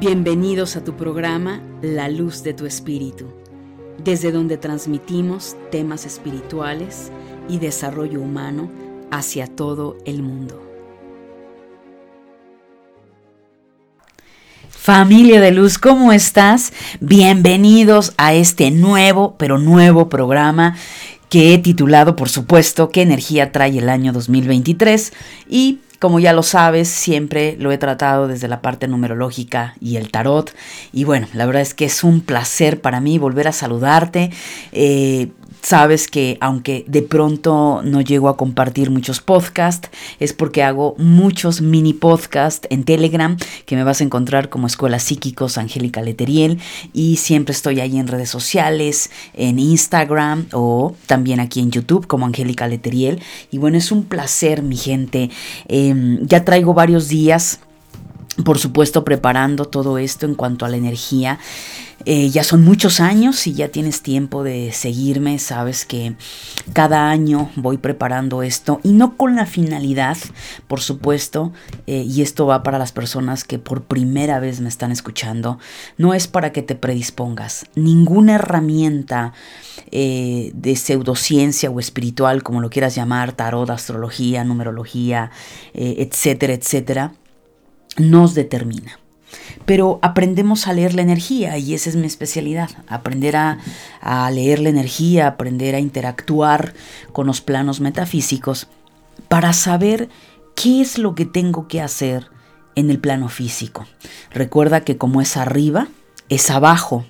Bienvenidos a tu programa La Luz de tu Espíritu, desde donde transmitimos temas espirituales y desarrollo humano hacia todo el mundo. Familia de Luz, ¿cómo estás? Bienvenidos a este nuevo, pero nuevo programa que he titulado, por supuesto, ¿Qué energía trae el año 2023? Y como ya lo sabes, siempre lo he tratado desde la parte numerológica y el tarot. Y bueno, la verdad es que es un placer para mí volver a saludarte. Eh, Sabes que aunque de pronto no llego a compartir muchos podcasts, es porque hago muchos mini podcasts en Telegram que me vas a encontrar como Escuela Psíquicos Angélica Leteriel y siempre estoy ahí en redes sociales, en Instagram o también aquí en YouTube como Angélica Leteriel. Y bueno, es un placer mi gente. Em, ya traigo varios días por supuesto preparando todo esto en cuanto a la energía. Eh, ya son muchos años y ya tienes tiempo de seguirme, sabes que cada año voy preparando esto y no con la finalidad, por supuesto, eh, y esto va para las personas que por primera vez me están escuchando, no es para que te predispongas. Ninguna herramienta eh, de pseudociencia o espiritual, como lo quieras llamar, tarot, astrología, numerología, etcétera, etcétera, nos determina. Pero aprendemos a leer la energía y esa es mi especialidad, aprender a, leer la energía, aprender a interactuar con los planos metafísicos para saber qué es lo que tengo que hacer en el plano físico. Recuerda que como es arriba, es abajo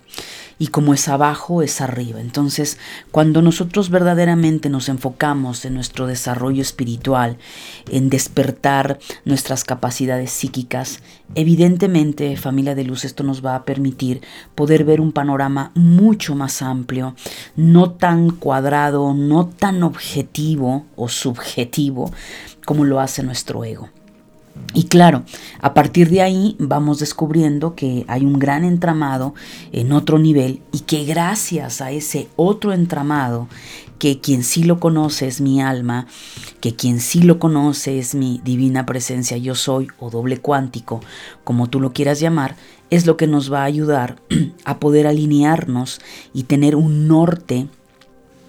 y como es abajo es arriba. Entonces, cuando nosotros verdaderamente nos enfocamos en nuestro desarrollo espiritual, en despertar nuestras capacidades psíquicas, evidentemente, familia de luz, esto nos va a permitir poder ver un panorama mucho más amplio, no tan cuadrado, no tan objetivo o subjetivo como lo hace nuestro ego. Y claro, a partir de ahí vamos descubriendo que hay un gran entramado en otro nivel y que gracias a ese otro entramado, que quien sí lo conoce es mi alma, que quien sí lo conoce es mi divina presencia yo soy o doble cuántico, como tú lo quieras llamar, es lo que nos va a ayudar a poder alinearnos y tener un norte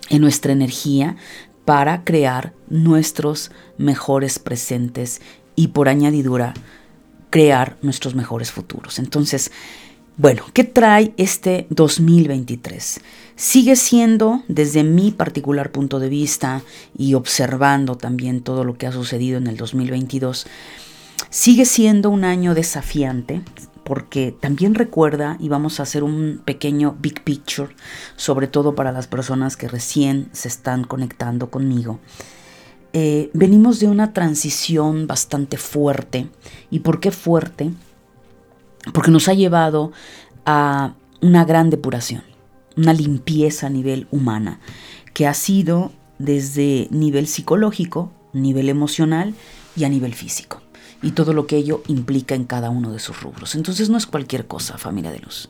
en nuestra energía para crear nuestros mejores presentes y por añadidura crear nuestros mejores futuros. Entonces, bueno, ¿qué trae este 2023? Sigue siendo, desde mi particular punto de vista y observando también todo lo que ha sucedido en el 2022, sigue siendo un año desafiante porque también recuerda y vamos a hacer un pequeño big picture, sobre todo para las personas que recién se están conectando conmigo. Eh, venimos de una transición bastante fuerte. ¿Y por qué fuerte? Porque nos ha llevado a una gran depuración, una limpieza a nivel humana, que ha sido desde nivel psicológico, nivel emocional y a nivel físico. Y todo lo que ello implica en cada uno de sus rubros. Entonces no es cualquier cosa, familia de luz.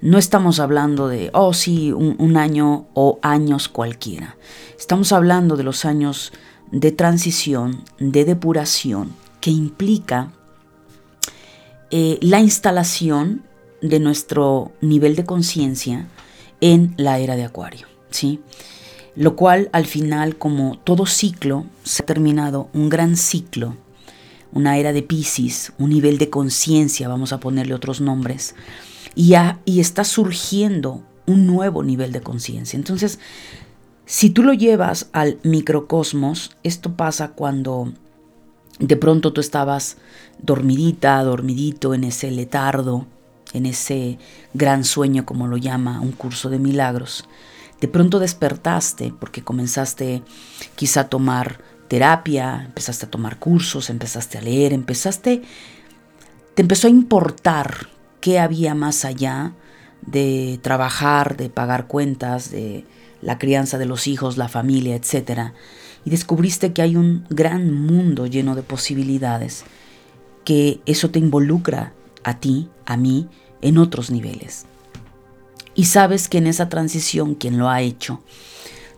No estamos hablando de, oh sí, un año o años cualquiera. Estamos hablando de los años de transición, de depuración, que implica eh, la instalación de nuestro nivel de conciencia en la era de Acuario, ¿sí? Lo cual al final, como todo ciclo, se ha terminado un gran ciclo, una era de Pisces, un nivel de conciencia, vamos a ponerle otros nombres, y, y está surgiendo un nuevo nivel de conciencia. Entonces, si tú lo llevas al microcosmos, esto pasa cuando de pronto tú estabas dormidita, dormidito en ese letardo, en ese gran sueño como lo llama un curso de milagros. De pronto despertaste porque comenzaste quizá a tomar terapia, empezaste a tomar cursos, empezaste a leer, empezaste, te empezó a importar qué había más allá de trabajar, de pagar cuentas, de la crianza de los hijos, la familia, etc. Y descubriste que hay un gran mundo lleno de posibilidades, que eso te involucra a ti, a mí, en otros niveles. Y sabes que en esa transición, quien lo ha hecho,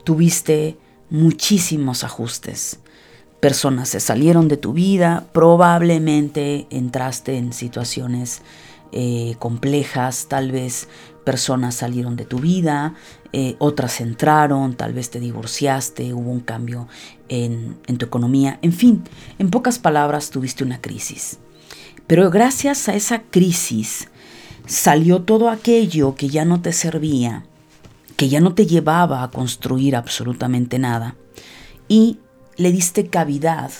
tuviste muchísimos ajustes. Personas se salieron de tu vida, probablemente entraste en situaciones eh, complejas, tal vez personas salieron de tu vida, eh, otras entraron, tal vez te divorciaste, hubo un cambio en, en tu economía, en fin, en pocas palabras tuviste una crisis. Pero gracias a esa crisis salió todo aquello que ya no te servía, que ya no te llevaba a construir absolutamente nada, y le diste cavidad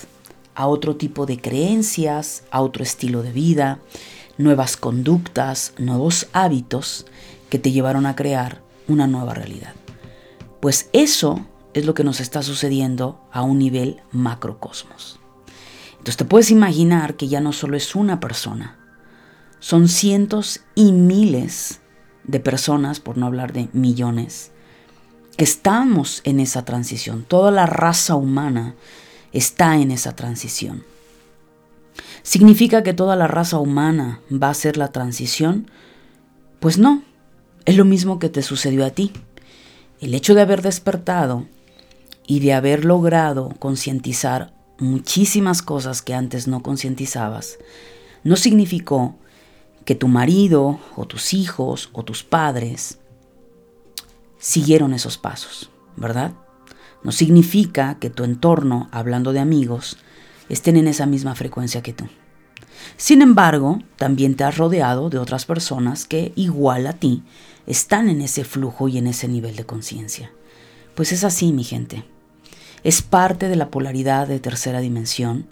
a otro tipo de creencias, a otro estilo de vida, nuevas conductas, nuevos hábitos que te llevaron a crear una nueva realidad. Pues eso es lo que nos está sucediendo a un nivel macrocosmos. Entonces te puedes imaginar que ya no solo es una persona, son cientos y miles de personas, por no hablar de millones, que estamos en esa transición. Toda la raza humana está en esa transición. ¿Significa que toda la raza humana va a hacer la transición? Pues no, es lo mismo que te sucedió a ti. El hecho de haber despertado y de haber logrado concientizar muchísimas cosas que antes no concientizabas, no significó que tu marido o tus hijos o tus padres siguieron esos pasos, ¿verdad? No significa que tu entorno, hablando de amigos, estén en esa misma frecuencia que tú. Sin embargo, también te has rodeado de otras personas que, igual a ti, están en ese flujo y en ese nivel de conciencia. Pues es así, mi gente. Es parte de la polaridad de tercera dimensión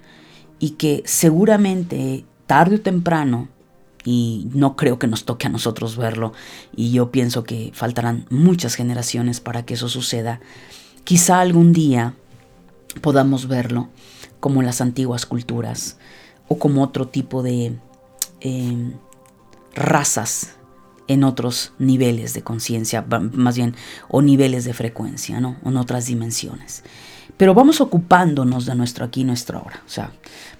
y que seguramente tarde o temprano, y no creo que nos toque a nosotros verlo, y yo pienso que faltarán muchas generaciones para que eso suceda, quizá algún día podamos verlo como en las antiguas culturas o como otro tipo de eh, razas en otros niveles de conciencia, más bien, o niveles de frecuencia, ¿no? En otras dimensiones. Pero vamos ocupándonos de nuestro aquí y ahora. O sea,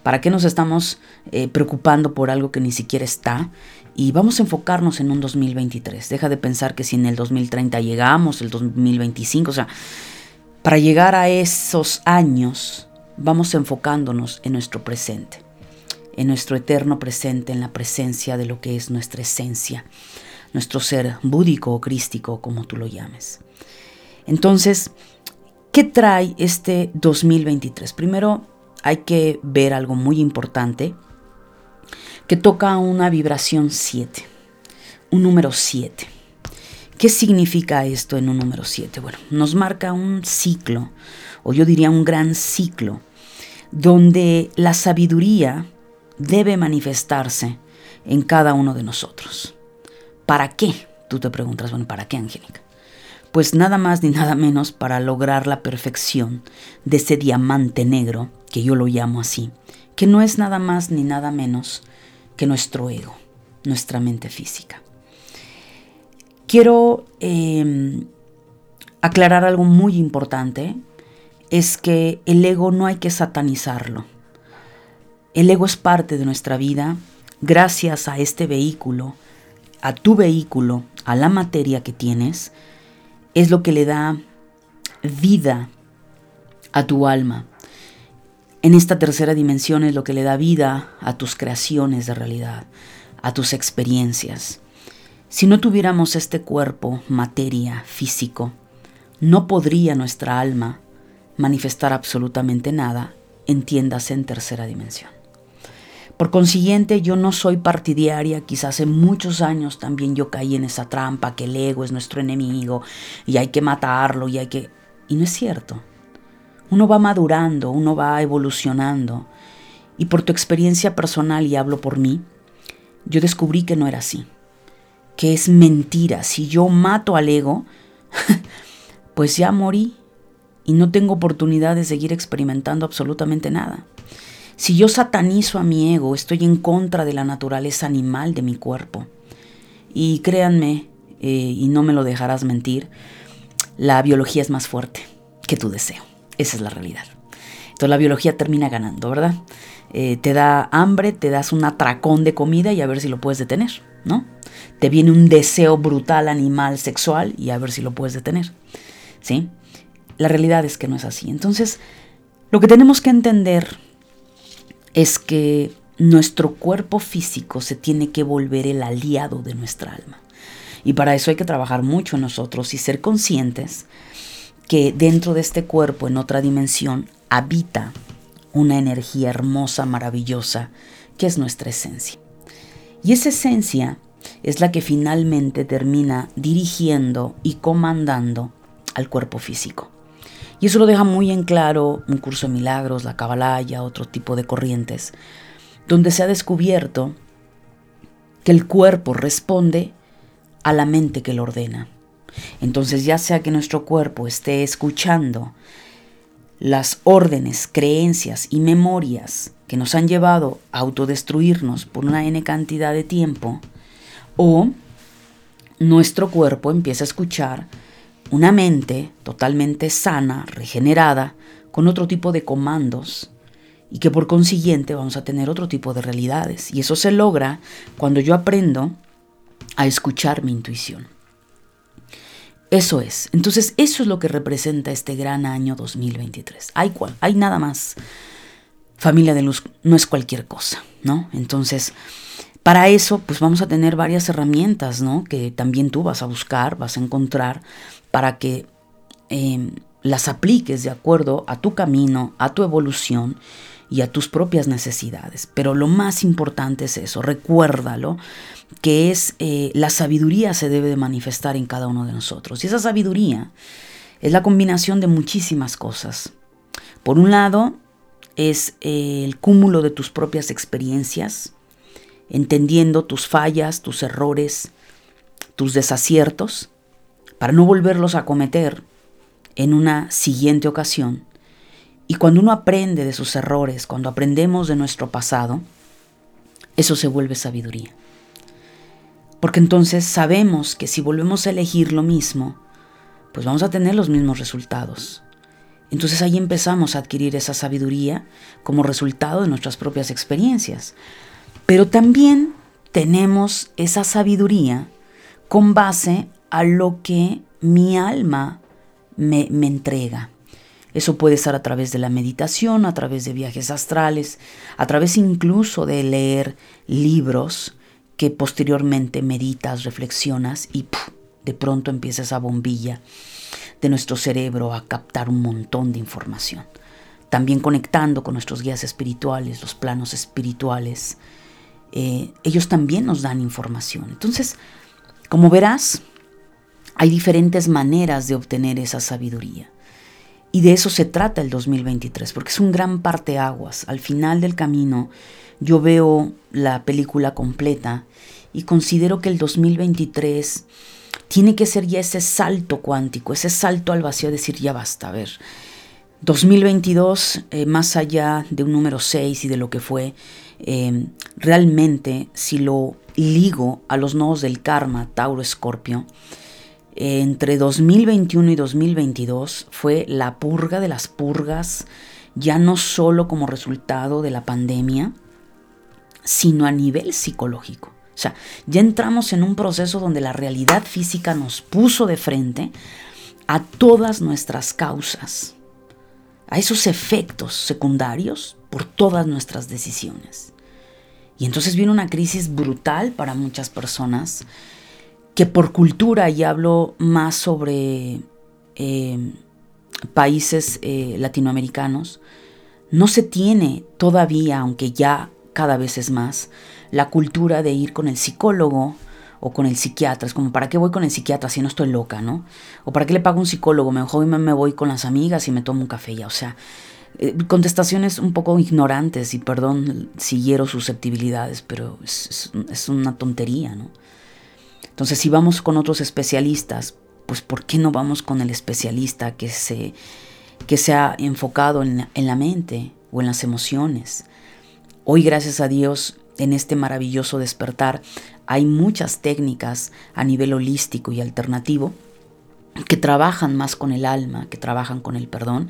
¿para qué nos estamos eh, preocupando por algo que ni siquiera está? Y vamos a enfocarnos en un 2023. Deja de pensar que si en el 2030 llegamos, el 2025, o sea, para llegar a esos años, vamos enfocándonos en nuestro presente, en nuestro eterno presente, en la presencia de lo que es nuestra esencia nuestro ser búdico o crístico, como tú lo llames. Entonces, ¿qué trae este 2023? Primero hay que ver algo muy importante que toca una vibración 7, un número 7. ¿Qué significa esto en un número 7? Bueno, nos marca un ciclo, o yo diría un gran ciclo, donde la sabiduría debe manifestarse en cada uno de nosotros. ¿Para qué? Tú te preguntas, bueno, ¿para qué, Angélica? Pues nada más ni nada menos para lograr la perfección de ese diamante negro, que yo lo llamo así, que no es nada más ni nada menos que nuestro ego, nuestra mente física. Quiero em, aclarar algo muy importante, es que el ego no hay que satanizarlo. El ego es parte de nuestra vida gracias a este vehículo a tu vehículo, a la materia que tienes, es lo que le da vida a tu alma. En esta tercera dimensión es lo que le da vida a tus creaciones de realidad, a tus experiencias. Si no tuviéramos este cuerpo, materia, físico, no podría nuestra alma manifestar absolutamente nada, entiéndase en tercera dimensión. Por consiguiente, yo no soy partidaria, quizás hace muchos años también yo caí en esa trampa que el ego es nuestro enemigo y hay que matarlo y hay que... Y no es cierto. Uno va madurando, uno va evolucionando. Y por tu experiencia personal, y hablo por mí, yo descubrí que no era así. Que es mentira. Si yo mato al ego, pues ya morí y no tengo oportunidad de seguir experimentando absolutamente nada. Si yo satanizo a mi ego, estoy en contra de la naturaleza animal de mi cuerpo. Y créanme, eh, y no me lo dejarás mentir, la biología es más fuerte que tu deseo. Esa es la realidad. Entonces la biología termina ganando, ¿verdad? Eh, te da hambre, te das un atracón de comida y a ver si lo puedes detener, ¿no? Te viene un deseo brutal animal sexual y a ver si lo puedes detener, ¿sí? La realidad es que no es así. Entonces, lo que tenemos que entender es que nuestro cuerpo físico se tiene que volver el aliado de nuestra alma. Y para eso hay que trabajar mucho en nosotros y ser conscientes que dentro de este cuerpo, en otra dimensión, habita una energía hermosa, maravillosa, que es nuestra esencia. Y esa esencia es la que finalmente termina dirigiendo y comandando al cuerpo físico. Y eso lo deja muy en claro un curso de milagros, la Kabbalah otro tipo de corrientes, donde se ha descubierto que el cuerpo responde a la mente que lo ordena. Entonces ya sea que nuestro cuerpo esté escuchando las órdenes, creencias y memorias que nos han llevado a autodestruirnos por una n cantidad de tiempo, o nuestro cuerpo empieza a escuchar una mente totalmente sana, regenerada, con otro tipo de comandos y que por consiguiente vamos a tener otro tipo de realidades. Y eso se logra cuando yo aprendo a escuchar mi intuición. Eso es. Entonces, eso es lo que representa este gran año 2023. Hay, cual, hay nada más. Familia de luz no es cualquier cosa, ¿no? Entonces, para eso, pues vamos a tener varias herramientas, ¿no? Que también tú vas a buscar, vas a encontrar para que em, las apliques de acuerdo a tu camino, a tu evolución y a tus propias necesidades. Pero lo más importante es eso, recuérdalo, que es eh, la sabiduría se debe de manifestar en cada uno de nosotros. Y esa sabiduría es la combinación de muchísimas cosas. Por un lado, es eh, el cúmulo de tus propias experiencias, entendiendo tus fallas, tus errores, tus desaciertos, para no volverlos a cometer en una siguiente ocasión. Y cuando uno aprende de sus errores, cuando aprendemos de nuestro pasado, eso se vuelve sabiduría. Porque entonces sabemos que si volvemos a elegir lo mismo, pues vamos a tener los mismos resultados. Entonces ahí empezamos a adquirir esa sabiduría como resultado de nuestras propias experiencias. Pero también tenemos esa sabiduría con base a lo que mi alma me, me entrega. Eso puede ser a través de la meditación, a través de viajes astrales, a través incluso de leer libros que posteriormente meditas, reflexionas y de pronto empieza esa bombilla de nuestro cerebro a captar un montón de información. También conectando con nuestros guías espirituales, los planos espirituales, eh, ellos también nos dan información. Entonces, como verás, hay diferentes maneras de obtener esa sabiduría. Y de eso se trata el 2023, porque es un gran parteaguas. Al final del camino yo veo la película completa y considero que el 2023 tiene que ser ya ese salto cuántico, ese salto al vacío, decir ya basta, a ver. 2022, eh, más allá de un número 6 y de lo que fue, eh, realmente si lo ligo a los nodos del karma, Tauro Escorpio, entre 2021 y 2022 fue la purga de las purgas, ya no solo como resultado de la pandemia, sino a nivel psicológico. O sea, ya entramos en un proceso donde la realidad física nos puso de frente a todas nuestras causas, a esos efectos secundarios por todas nuestras decisiones. Y entonces viene una crisis brutal para muchas personas que por cultura, y hablo más sobre eh, países eh, latinoamericanos, no se tiene todavía, aunque ya cada vez es más, la cultura de ir con el psicólogo o con el psiquiatra. Es como, ¿para qué voy con el psiquiatra si no estoy loca, no? O ¿para qué le pago un psicólogo? Mejor me voy con las amigas y me tomo un café ya. O sea, eh, contestaciones un poco ignorantes y perdón si hiero susceptibilidades, pero es, es una tontería, ¿no? Entonces, si vamos con otros especialistas, pues ¿por qué no vamos con el especialista que se, que se ha enfocado en la, mente o en las emociones? Hoy, gracias a Dios, en este maravilloso despertar, hay muchas técnicas a nivel holístico y alternativo que trabajan más con el alma, que trabajan con el perdón,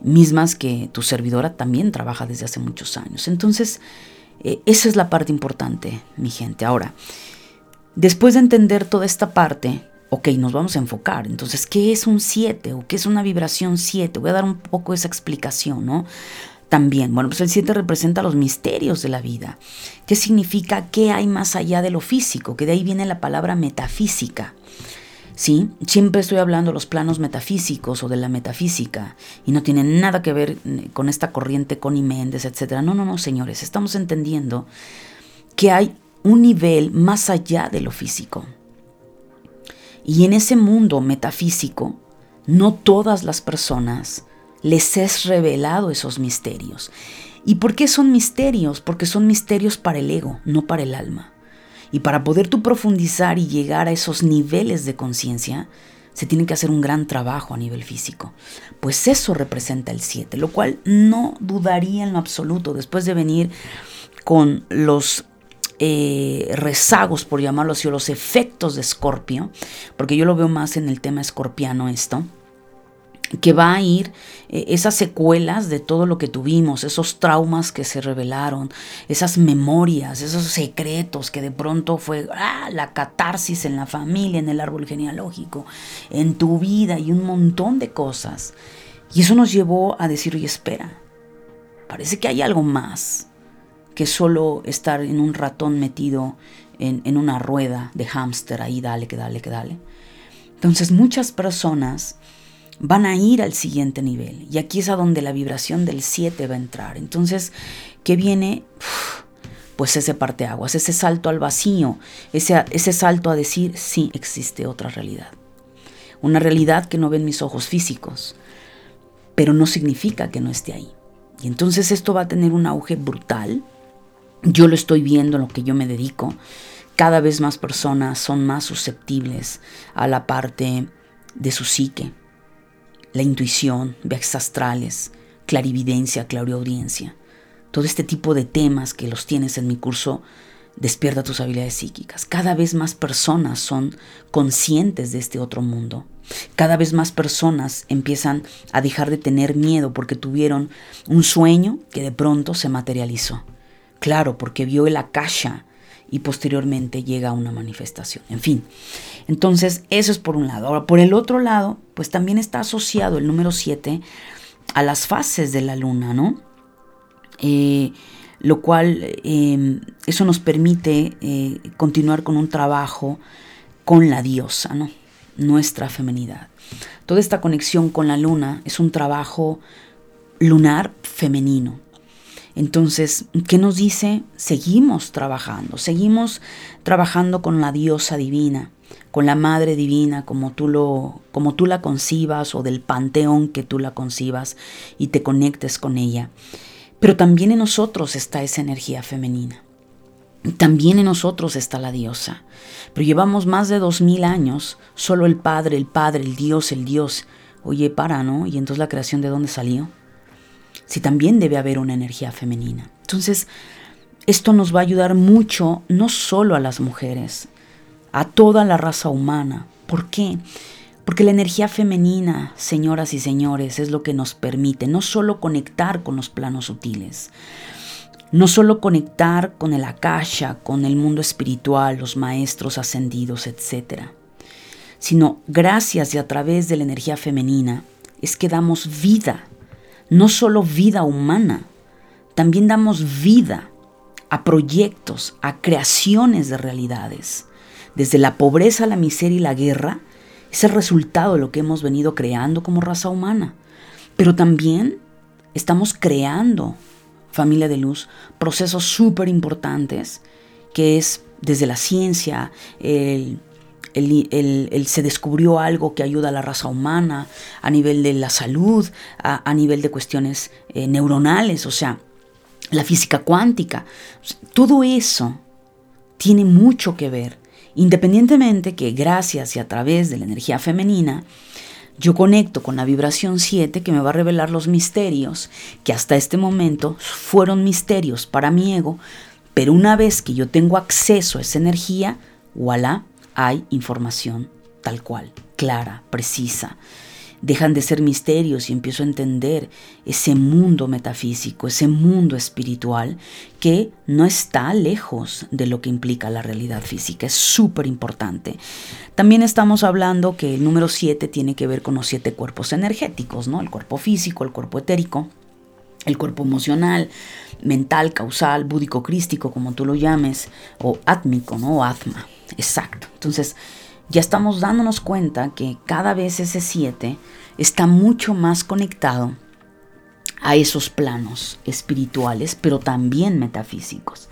mismas que tu servidora también trabaja desde hace muchos años. Entonces, eh, esa es la parte importante, mi gente. Ahora, Después de entender toda esta parte, ok, nos vamos a enfocar. Entonces, ¿qué es un 7 o qué es una vibración 7? Voy a dar un poco esa explicación, ¿no? también. Bueno, pues el 7 representa los misterios de la vida. ¿Qué significa qué hay más allá de lo físico? Que de ahí viene la palabra metafísica. ¿sí? Siempre estoy hablando de los planos metafísicos o de la metafísica y no tiene nada que ver eh, con esta corriente Connie Méndez, etc. No, no, no, señores, estamos entendiendo que hay un nivel más allá de lo físico. Y en ese mundo metafísico, no todas las personas les es revelado esos misterios. ¿Y por qué son misterios? Porque son misterios para el ego, no para el alma. Y para poder tú profundizar y llegar a esos niveles de conciencia, se tiene que hacer un gran trabajo a nivel físico. Pues eso representa el 7, lo cual no dudaría en lo absoluto después de venir con los eh, rezagos, por llamarlo así, o los efectos de Escorpio, porque yo lo veo más en el tema escorpiano esto que va a ir eh, esas secuelas de todo lo que tuvimos, esos traumas que se revelaron, esas memorias, esos secretos que de pronto fue ah, la catarsis en la familia, en el árbol genealógico, en tu vida y un montón de cosas. Y eso nos llevó a decir, oye, espera, parece que hay algo más que solo estar en un ratón metido en, en una rueda de hámster ahí, dale, que dale, que dale. Entonces muchas personas van a ir al siguiente nivel. Y aquí es a donde la vibración del 7 va a entrar. Entonces, ¿qué viene? pues ese parteaguas, ese salto al vacío, ese, ese salto a decir, sí, existe otra realidad. Una realidad que no ven mis ojos físicos, pero no significa que no esté ahí. Y entonces esto va a tener un auge brutal. Yo lo estoy viendo en lo que yo me dedico. Cada vez más personas son más susceptibles a la parte de su psique, la intuición, viajes astrales, clarividencia, clariaudiencia. Todo este tipo de temas que los tienes en mi curso Despierta tus habilidades psíquicas. Cada vez más personas son conscientes de este otro mundo. Cada vez más personas empiezan a dejar de tener miedo porque tuvieron un sueño que de pronto se materializó. Claro, porque vio el akasha y posteriormente llega a una manifestación. En fin, entonces, eso es por un lado. Ahora, por el otro lado, pues también está asociado el número 7 a las fases de la luna, ¿no? Eh, lo cual em, eso nos permite eh, continuar con un trabajo con la diosa, ¿no? Nuestra femenidad. Toda esta conexión con la luna es un trabajo lunar femenino. Entonces, ¿qué nos dice? Seguimos trabajando, seguimos trabajando con la diosa divina con la Madre Divina como tú, lo, como tú la concibas o del panteón que tú la concibas y te conectes con ella. Pero también en nosotros está esa energía femenina. También en nosotros está la diosa. Pero llevamos más de dos mil años, solo el Padre, el Padre, el Dios, el Dios. Oye, para, ¿no? ¿Y entonces la creación de dónde salió? Si también debe haber una energía femenina. Entonces, esto nos va a ayudar mucho, no solo a las mujeres, a toda la raza humana. ¿Por qué? Porque la energía femenina, señoras y señores, es lo que nos permite no solo conectar con los planos sutiles, no solo conectar con el akasha, con el mundo espiritual, los maestros ascendidos, etc., sino gracias y a través de la energía femenina es que damos vida, no solo vida humana, también damos vida a proyectos, a creaciones de realidades desde la pobreza, la miseria y la guerra, es el resultado de lo que hemos venido creando como raza humana. Pero también estamos creando, familia de luz, procesos súper importantes, que es desde la ciencia, el, se descubrió algo que ayuda a la raza humana a nivel de la salud, a, nivel de cuestiones eh, neuronales, o sea, la física cuántica. Todo eso tiene mucho que ver Independientemente que gracias y a través de la energía femenina, yo conecto con la vibración 7 que me va a revelar los misterios que hasta este momento fueron misterios para mi ego, pero una vez que yo tengo acceso a esa energía, voilà, hay información tal cual, clara, precisa dejan de ser misterios y empiezo a entender ese mundo metafísico, ese mundo espiritual que no está lejos de lo que implica la realidad física. Es súper importante. También estamos hablando que el número 7 tiene que ver con los siete cuerpos energéticos, ¿no? El cuerpo físico, el cuerpo etérico, el cuerpo emocional, mental, causal, búdico, crístico, como tú lo llames, o átmico, ¿no? O atma. Exacto. Entonces, ya estamos dándonos cuenta que cada vez ese 7 está mucho más conectado a esos planos espirituales, pero también metafísicos.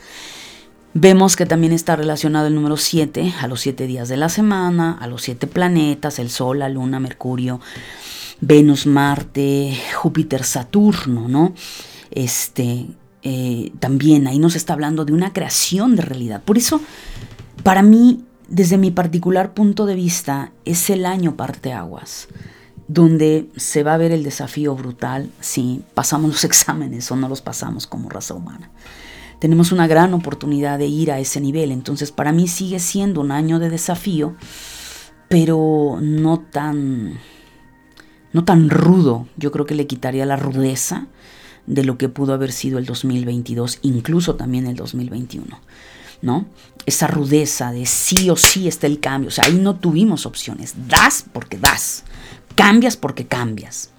Vemos que también está relacionado el número 7 a los 7 días de la semana, a los 7 planetas, el Sol, la Luna, Mercurio, Venus, Marte, Júpiter, Saturno, ¿no? Este, eh, también ahí nos está hablando de una creación de realidad. Por eso, para mí, desde mi particular punto de vista, es el año parteaguas, donde se va a ver el desafío brutal si pasamos los exámenes o no los pasamos como raza humana. Tenemos una gran oportunidad de ir a ese nivel, entonces para mí sigue siendo un año de desafío, pero no tan no tan rudo. Yo creo que le quitaría la rudeza de lo que pudo haber sido el 2022, incluso también el 2021. ¿No? Esa rudeza de sí o sí está el cambio. O sea, ahí no tuvimos opciones. Das porque das. Cambias porque cambias.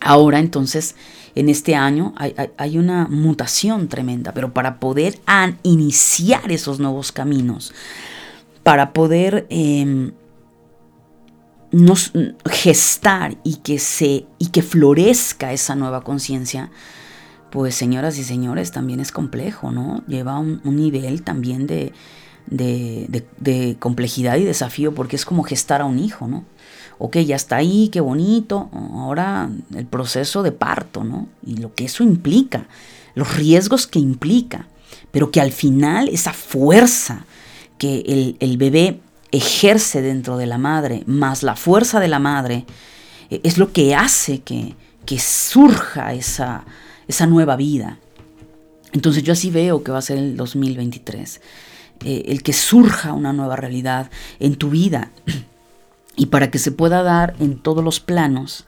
Ahora entonces, en este año hay, una mutación tremenda, pero para poder iniciar esos nuevos caminos, para poder em, nos, gestar y que, se, y que florezca esa nueva conciencia, pues señoras y señores, también es complejo, ¿no? Lleva un, nivel también de, complejidad y desafío, porque es como gestar a un hijo, ¿no? Ok, ya está ahí, qué bonito, ahora el proceso de parto, ¿no? Y lo que eso implica, los riesgos que implica, pero que al final esa fuerza que el, bebé ejerce dentro de la madre, más la fuerza de la madre, eh, es lo que hace que surja esa, esa nueva vida. Entonces yo así veo que va a ser el 2023, eh, el que surja una nueva realidad en tu vida y para que se pueda dar en todos los planos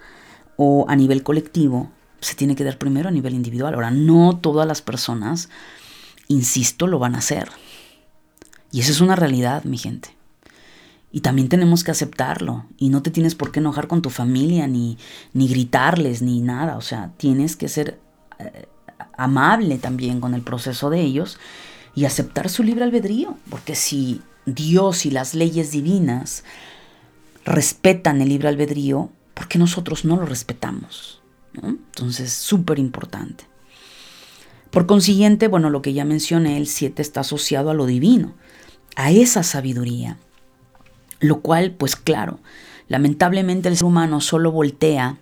o a nivel colectivo, se tiene que dar primero a nivel individual. Ahora, no todas las personas, insisto, lo van a hacer. Y esa es una realidad, mi gente. Y también tenemos que aceptarlo. Y no te tienes por qué enojar con tu familia, ni, ni gritarles, ni nada. O sea, tienes que ser amable también con el proceso de ellos y aceptar su libre albedrío, porque si Dios y las leyes divinas respetan el libre albedrío, ¿por qué nosotros no lo respetamos? Entonces, súper importante. Por consiguiente, bueno, lo que ya mencioné, el 7 está asociado a lo divino, a esa sabiduría, lo cual, pues claro, lamentablemente el ser humano solo voltea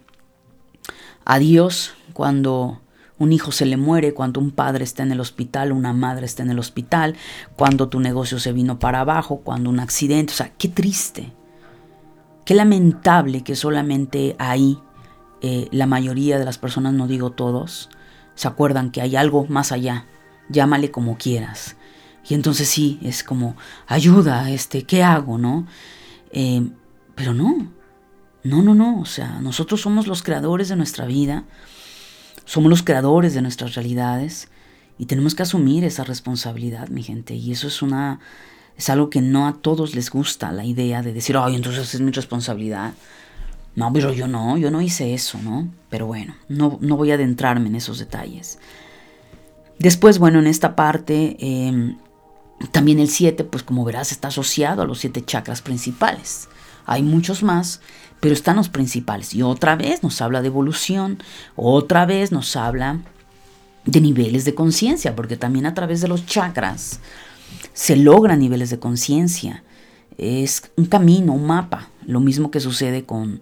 a Dios cuando un hijo se le muere cuando un padre está en el hospital, una madre está en el hospital, cuando tu negocio se vino para abajo, cuando un accidente. O sea, qué triste. Qué lamentable que solamente ahí eh, la mayoría de las personas, no digo todos, se acuerdan que hay algo más allá. Llámale como quieras. Y entonces sí, es como, ayuda, este, ¿qué hago, no? Eh, pero no, no, no, no. O sea, nosotros somos los creadores de nuestra vida somos los creadores de nuestras realidades y tenemos que asumir esa responsabilidad, mi gente. Y eso es una es algo que no a todos les gusta la idea de decir, "Ay, entonces es mi responsabilidad." No, pero yo no, yo no hice eso, ¿no? Pero bueno, no, no voy a adentrarme en esos detalles. Después, bueno, en esta parte, em, también el 7, pues como verás, está asociado a los siete chakras principales. Hay muchos más, pero están los principales. Y otra vez nos habla de evolución, otra vez nos habla de niveles de conciencia, porque también a través de los chakras se logran niveles de conciencia. Es un camino, un mapa, lo mismo que sucede con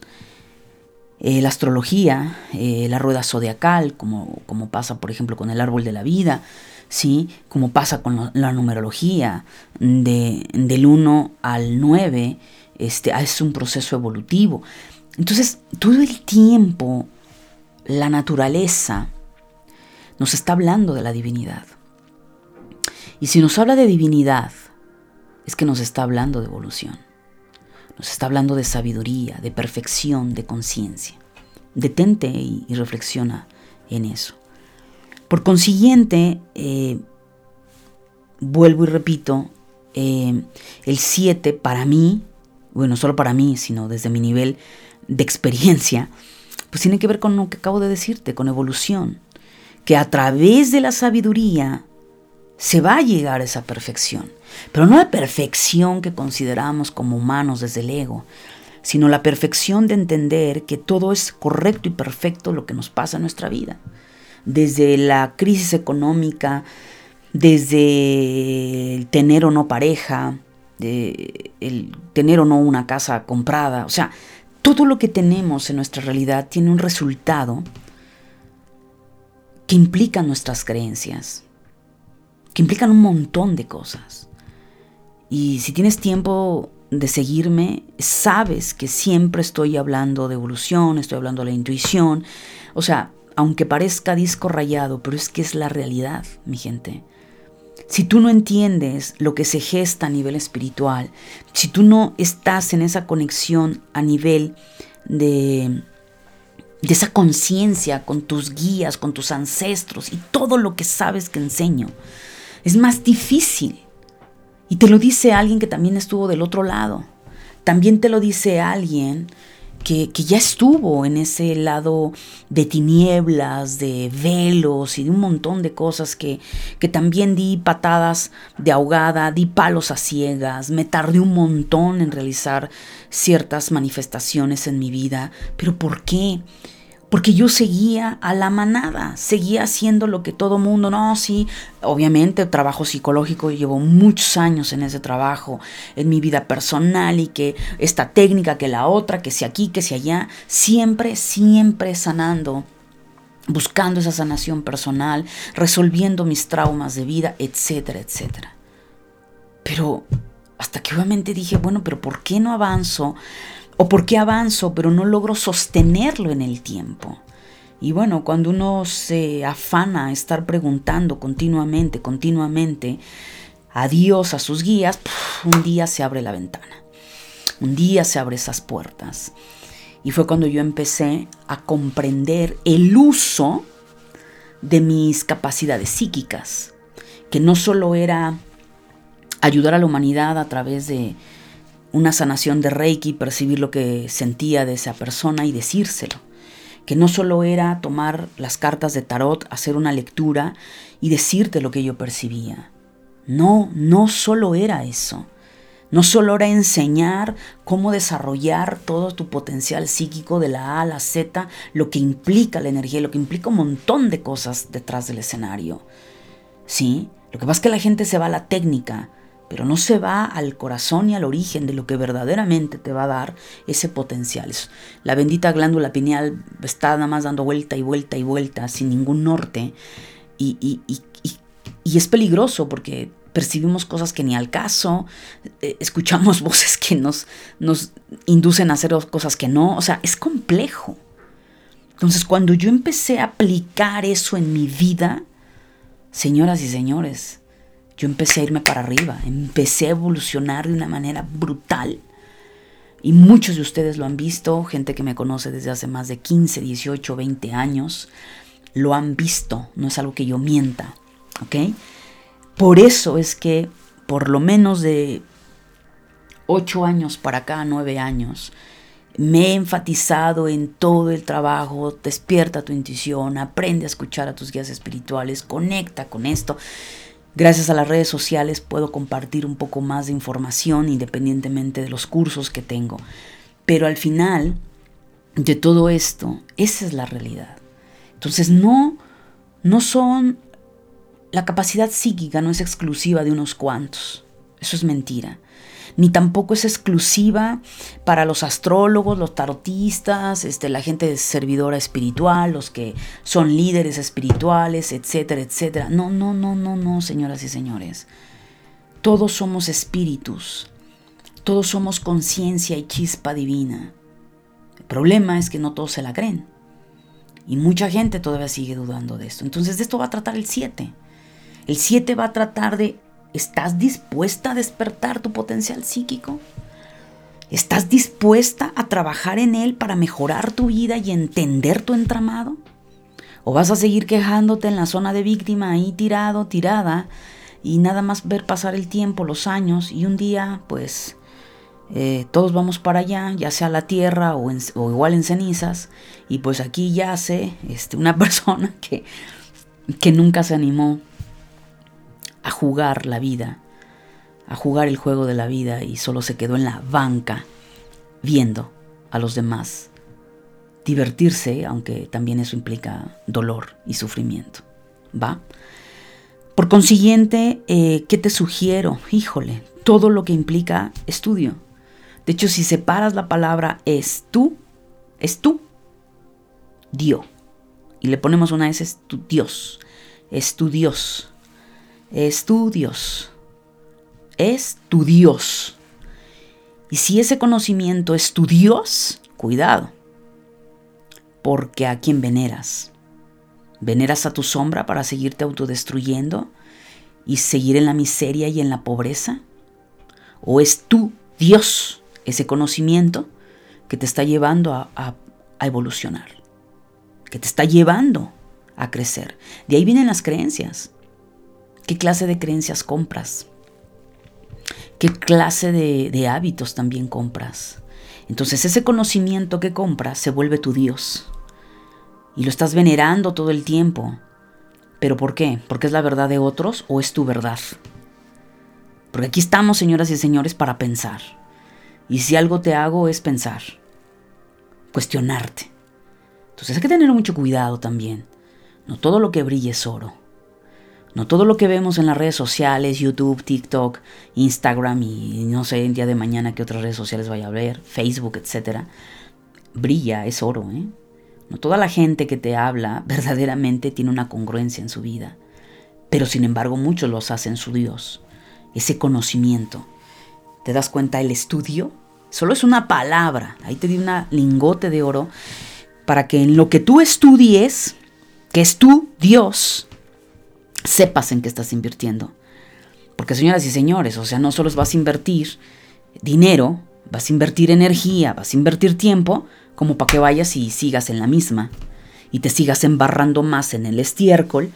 eh, la astrología, eh, la rueda zodiacal, como, como, pasa por ejemplo con el árbol de la vida, ¿sí? como pasa con la, numerología, de, del 1 al 9 este, ah, es un proceso evolutivo. Entonces, todo el tiempo la naturaleza nos está hablando de la divinidad. Y si nos habla de divinidad, es que nos está hablando de evolución. Nos está hablando de sabiduría, de perfección, de conciencia. Detente y, reflexiona en eso. Por consiguiente, eh, vuelvo y repito, eh, el 7 para mí bueno, solo para mí, sino desde mi nivel de experiencia, pues tiene que ver con lo que acabo de decirte, con evolución. que a través de la sabiduría se va a llegar a esa perfección, pero no la perfección que consideramos como humanos desde el ego, sino la perfección de entender que todo es correcto y perfecto lo que nos pasa en nuestra vida. Desde la crisis económica, desde el tener o no pareja, el tener o no una casa comprada, o sea, todo lo que tenemos en nuestra realidad tiene un resultado que implica nuestras creencias, que implican un montón de cosas. Y si tienes tiempo de seguirme, sabes que siempre estoy hablando de evolución, estoy hablando de la intuición. O sea, aunque parezca disco rayado, pero es que es la realidad, mi gente. Si tú no entiendes lo que se gesta a nivel espiritual, si tú no estás en esa conexión a nivel de, de esa conciencia con tus guías, con tus ancestros y todo lo que sabes que enseño, es más difícil. Y te lo dice alguien que también estuvo del otro lado. También te lo dice alguien que, ya estuvo en ese lado de tinieblas, de velos y de un montón de cosas que, que también di patadas de ahogada, di palos a ciegas, me tardé un montón en realizar ciertas manifestaciones en mi vida. ¿Pero por qué? Porque yo seguía a la manada, seguía haciendo lo que todo mundo, no, sí, obviamente trabajo psicológico, llevo muchos años en ese trabajo, en mi vida personal y que esta técnica, que la otra, que si aquí, que si allá, siempre, siempre sanando buscando esa sanación personal, resolviendo mis traumas de vida, etcétera, etcétera. Pero hasta que obviamente dije, bueno, pero ¿por qué no avanzo o por qué avanzo pero no logro sostenerlo en el tiempo. Y bueno, cuando uno se afana a estar preguntando continuamente, continuamente a Dios, a sus guías, un día se abre la ventana. Un día se abre esas puertas. Y fue cuando yo empecé a comprender el uso de mis capacidades psíquicas, que no solo era ayudar a la humanidad a través de una sanación de Reiki, percibir lo que sentía de esa persona y decírselo. Que no solo era tomar las cartas de tarot, hacer una lectura y decirte lo que yo percibía. No, no solo era eso. No solo era enseñar cómo desarrollar todo tu potencial psíquico de la A a la Z, lo que implica la energía, lo que implica un montón de cosas detrás del escenario. Sí, lo que pasa es que la gente se va a la técnica, pero no se va al corazón y al origen de lo que verdaderamente te va a dar ese potencial. La bendita glándula pineal está nada más dando vuelta y vuelta y vuelta sin ningún norte y, y, y, y es peligroso porque percibimos cosas que ni al caso, eh, escuchamos voces que nos, nos inducen a hacer cosas que no, o sea, es complejo. Entonces, cuando yo empecé a aplicar eso en mi vida, señoras y señores, yo empecé a irme para arriba, empecé a evolucionar de una manera brutal. Y muchos de ustedes lo han visto, gente que me conoce desde hace más de 15, 18, 20 años, lo han visto, no es algo que yo mienta, ¿ok? Por eso es que por lo menos de 8 años para acá, 9 años, me he enfatizado en todo el trabajo, despierta tu intuición, aprende a escuchar a tus guías espirituales, conecta con esto. Gracias a las redes sociales puedo compartir un poco más de información independientemente de los cursos que tengo. Pero al final de todo esto, esa es la realidad. Entonces no, no son, la capacidad psíquica no es exclusiva de unos cuantos. Eso es mentira ni tampoco es exclusiva para los astrólogos, los tarotistas, este, la gente servidora espiritual, los que son líderes espirituales, etcétera, etcétera. No, no, no, no, no, señoras y señores. Todos somos espíritus, todos somos conciencia y chispa divina. El problema es que no todos se la creen. Y mucha gente todavía sigue dudando de esto. Entonces de esto va a tratar el 7. El 7 va a tratar de ¿Estás dispuesta a despertar tu potencial psíquico? ¿Estás dispuesta a trabajar en él para mejorar tu vida y entender tu entramado? ¿O vas a seguir quejándote en la zona de víctima ahí tirado, tirada, y nada más ver pasar el tiempo, los años, y un día, pues, eh, todos vamos para allá, ya sea la tierra o, igual en cenizas, y pues aquí yace este, una persona que que nunca se animó a jugar la vida, a jugar el juego de la vida y solo se quedó en la banca viendo a los demás divertirse, aunque también eso implica dolor y sufrimiento. ¿Va? Por consiguiente, eh, ¿qué te sugiero? Híjole, todo lo que implica estudio. De hecho, si separas la palabra es tú, es tú, Dios. Y le ponemos una S, es tu Dios. Es tu Dios. Es tu Dios. Es tu Dios. Y si ese conocimiento es tu Dios, cuidado. Porque a quién veneras. ¿Veneras a tu sombra para seguirte autodestruyendo y seguir en la miseria y en la pobreza? ¿O es tu Dios ese conocimiento que te está llevando a evolucionar? Que te está llevando a crecer. De ahí vienen las creencias. ¿Qué clase de creencias compras? ¿Qué clase de, hábitos también compras? Entonces ese conocimiento que compras se vuelve tu Dios y lo estás venerando todo el tiempo. ¿Pero por qué? ¿Porque es la verdad de otros o es tu verdad? Porque aquí estamos, señoras y señores, para pensar. Y si algo te hago es pensar, cuestionarte. Entonces hay que tener mucho cuidado también. No todo lo que brilla es oro. No todo lo que vemos en las redes sociales, YouTube, TikTok, Instagram y no sé el día de mañana qué otras redes sociales vaya a ver, Facebook, etcétera, brilla, es oro, ¿eh? No toda la gente que te habla verdaderamente tiene una congruencia en su vida, pero sin embargo muchos los hacen su Dios. Ese conocimiento. ¿Te das cuenta? El estudio solo es una palabra. Ahí te di una lingote de oro para que en lo que tú estudies, que es tú, Dios, sepas en qué estás invirtiendo. Porque señoras y señores, o sea, no solo vas a invertir dinero, vas a invertir energía, vas a invertir tiempo, como para que vayas y sigas en la misma y te sigas embarrando más en el estiércol,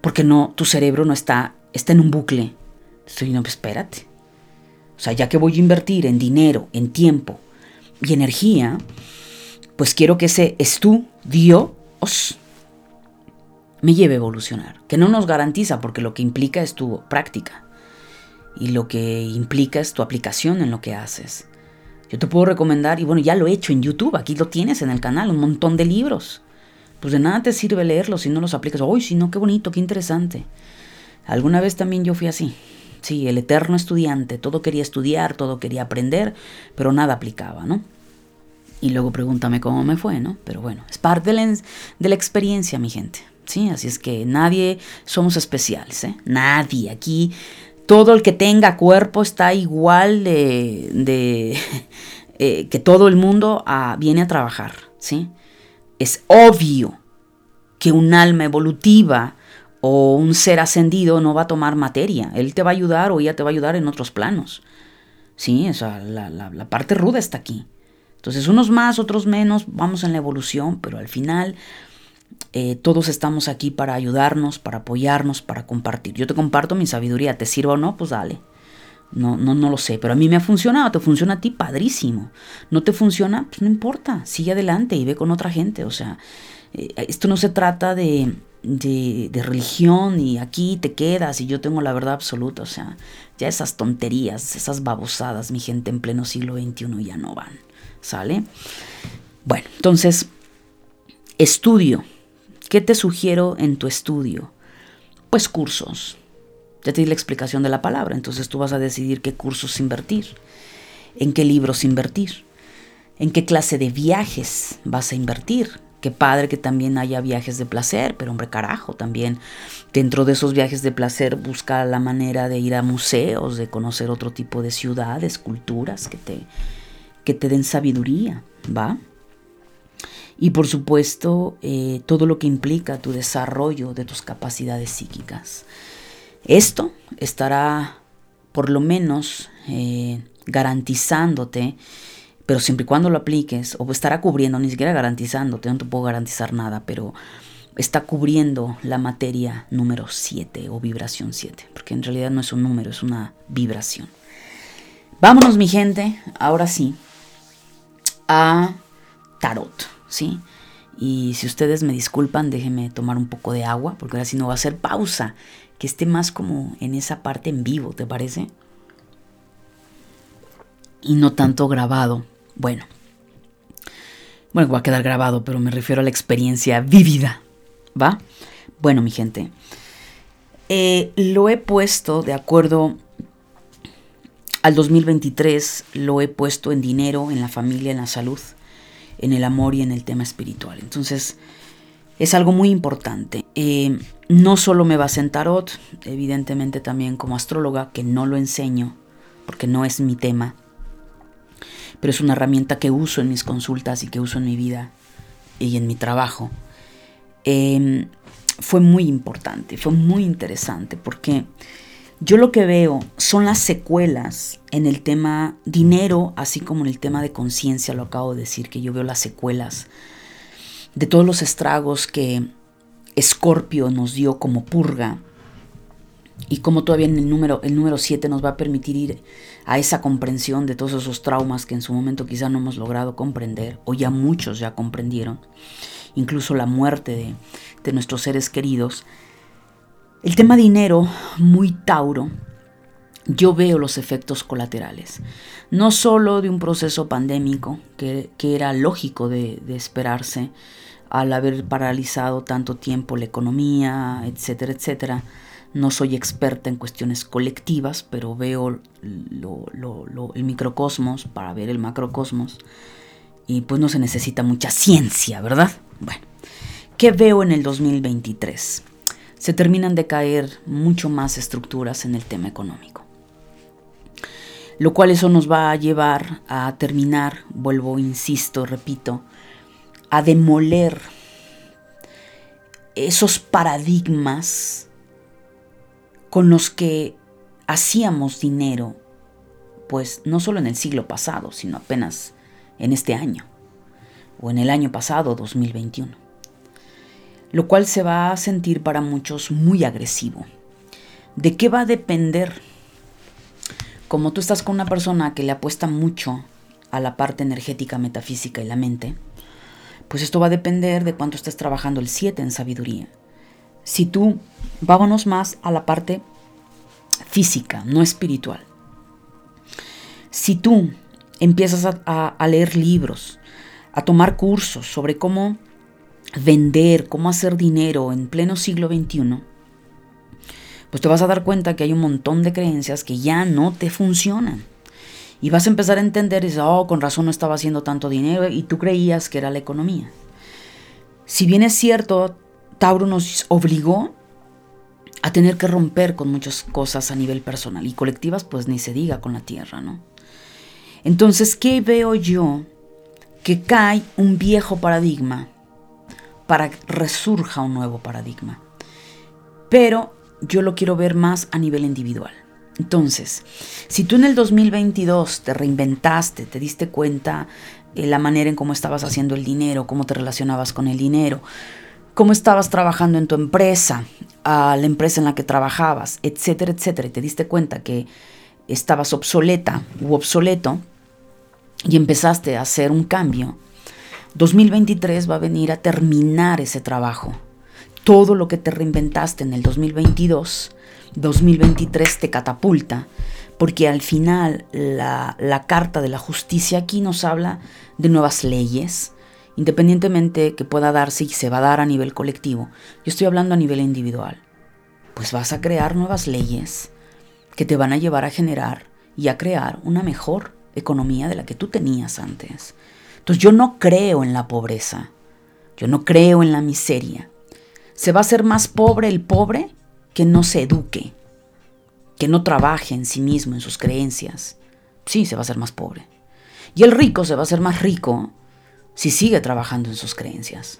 porque no, tu cerebro no está, está en un bucle. Estoy, no, espérate. O sea, ya que voy a invertir en dinero, en tiempo y energía, pues quiero que ese Dios me lleve a evolucionar. Que no nos garantiza, porque lo que implica es tu práctica. Y lo que implica es tu aplicación en lo que haces. Yo te puedo recomendar, y bueno, ya lo he hecho en YouTube, aquí lo tienes en el canal, un montón de libros. Pues de nada te sirve leerlos si no los aplicas. Uy, si no, qué bonito, qué interesante. Alguna vez también yo fui así. Sí, el eterno estudiante, todo quería estudiar, todo quería aprender, pero nada aplicaba, ¿no? Y luego pregúntame cómo me fue, ¿no? Pero bueno, es parte de la, de la experiencia, mi gente. Sí, así es que nadie somos especiales, ¿eh? Nadie. Aquí todo el que tenga cuerpo está igual de, eh, que todo el mundo ah, viene a trabajar, ¿sí? Es obvio que un alma evolutiva o un ser ascendido no va a tomar materia. Él te va a ayudar o ella te va a ayudar en otros planos. Sí, o la, la parte ruda está aquí. Entonces, unos más, otros menos, vamos en la evolución, pero al final eh, todos estamos aquí para ayudarnos, para apoyarnos, para compartir. Yo te comparto mi sabiduría, ¿te sirva o no? Pues dale. No, no, no lo sé, pero a mí me ha funcionado, te funciona a ti, padrísimo. No te funciona, pues no importa, sigue adelante y ve con otra gente. O sea, eh, esto no se trata de, de, de, religión y aquí te quedas y yo tengo la verdad absoluta. O sea, ya esas tonterías, esas babosadas, mi gente en pleno siglo XXI ya no van. ¿Sale? Bueno, entonces, estudio ¿Qué te sugiero en tu estudio? Pues cursos. Ya te di la explicación de la palabra, entonces tú vas a decidir qué cursos invertir, en qué libros invertir, en qué clase de viajes vas a invertir. Qué padre que también haya viajes de placer, pero hombre carajo, también dentro de esos viajes de placer busca la manera de ir a museos, de conocer otro tipo de ciudades, culturas que te, que te den sabiduría, ¿va? Y por supuesto eh, todo lo que implica tu desarrollo de tus capacidades psíquicas. Esto estará por lo menos eh, garantizándote, pero siempre y cuando lo apliques, o estará cubriendo, ni siquiera garantizándote, no te puedo garantizar nada, pero está cubriendo la materia número 7 o vibración 7, porque en realidad no es un número, es una vibración. Vámonos mi gente, ahora sí, a tarot. ¿Sí? Y si ustedes me disculpan, déjenme tomar un poco de agua, porque ahora sí no va a ser pausa, que esté más como en esa parte en vivo, ¿te parece? Y no tanto grabado. Bueno. Bueno, va a quedar grabado, pero me refiero a la experiencia vívida, ¿va? Bueno, mi gente. Eh, lo he puesto de acuerdo al 2023, lo he puesto en dinero, en la familia, en la salud en el amor y en el tema espiritual. Entonces, es algo muy importante. Eh, no solo me base en tarot, evidentemente también como astróloga, que no lo enseño, porque no es mi tema, pero es una herramienta que uso en mis consultas y que uso en mi vida y en mi trabajo. Em, fue muy importante, fue muy interesante, porque yo lo que veo son las secuelas en el tema dinero, así como en el tema de conciencia, lo acabo de decir, que yo veo las secuelas de todos los estragos que Escorpio nos dio como purga y como todavía en el número el número 7 nos va a permitir ir a esa comprensión de todos esos traumas que en su momento quizá no hemos logrado comprender o ya muchos ya comprendieron, incluso la muerte de, de nuestros seres queridos el tema dinero, muy Tauro, yo veo los efectos colaterales, no solo de un proceso pandémico, que, era lógico de, esperarse al haber paralizado tanto tiempo la economía, etcétera, etcétera. No soy experta en cuestiones colectivas, pero veo el microcosmos para ver el macrocosmos. Y pues no se necesita mucha ciencia, ¿verdad? Bueno, ¿qué veo en el 2023? Se terminan de caer mucho más estructuras en el tema económico. Lo cual eso nos va a llevar a terminar, vuelvo, insisto, repito, a demoler esos paradigmas con los que hacíamos dinero, pues no solo en el siglo pasado, sino apenas en este año, o en el año pasado, 2021 lo cual se va a sentir para muchos muy agresivo. ¿De qué va a depender? Como tú estás con una persona que le apuesta mucho a la parte energética, metafísica y la mente, pues esto va a depender de cuánto estés trabajando el 7 en sabiduría. Si tú, vámonos más a la parte física, no espiritual. Si tú empiezas a, a leer libros, a tomar cursos sobre cómo vender, cómo hacer dinero en pleno siglo XXI, pues te vas a dar cuenta que hay un montón de creencias que ya no te funcionan. Y vas a empezar a entender, y oh, con razón no estaba haciendo tanto dinero y tú creías que era la economía. Si bien es cierto, Tauro nos obligó a tener que romper con muchas cosas a nivel personal y colectivas, pues ni se diga con la tierra, ¿no? Entonces, ¿qué veo yo? Que cae un viejo paradigma para que resurja un nuevo paradigma. Pero yo lo quiero ver más a nivel individual. Entonces, si tú en el 2022 te reinventaste, te diste cuenta de la manera en cómo estabas haciendo el dinero, cómo te relacionabas con el dinero, cómo estabas trabajando en tu empresa, a la empresa en la que trabajabas, etcétera, etcétera, y te diste cuenta que estabas obsoleta u obsoleto y empezaste a hacer un cambio, 2023 va a venir a terminar ese trabajo. Todo lo que te reinventaste en el 2022, 2023 te catapulta, porque al final la, carta de la justicia aquí nos habla de nuevas leyes, independientemente que pueda darse y se va a dar a nivel colectivo. Yo estoy hablando a nivel individual. Pues vas a crear nuevas leyes que te van a llevar a generar y a crear una mejor economía de la que tú tenías antes. Entonces yo no creo en la pobreza, yo no creo en la miseria. Se va a hacer más pobre el pobre que no se eduque, que no trabaje en sí mismo, en sus creencias. Sí, se va a hacer más pobre. Y el rico se va a hacer más rico si sigue trabajando en sus creencias.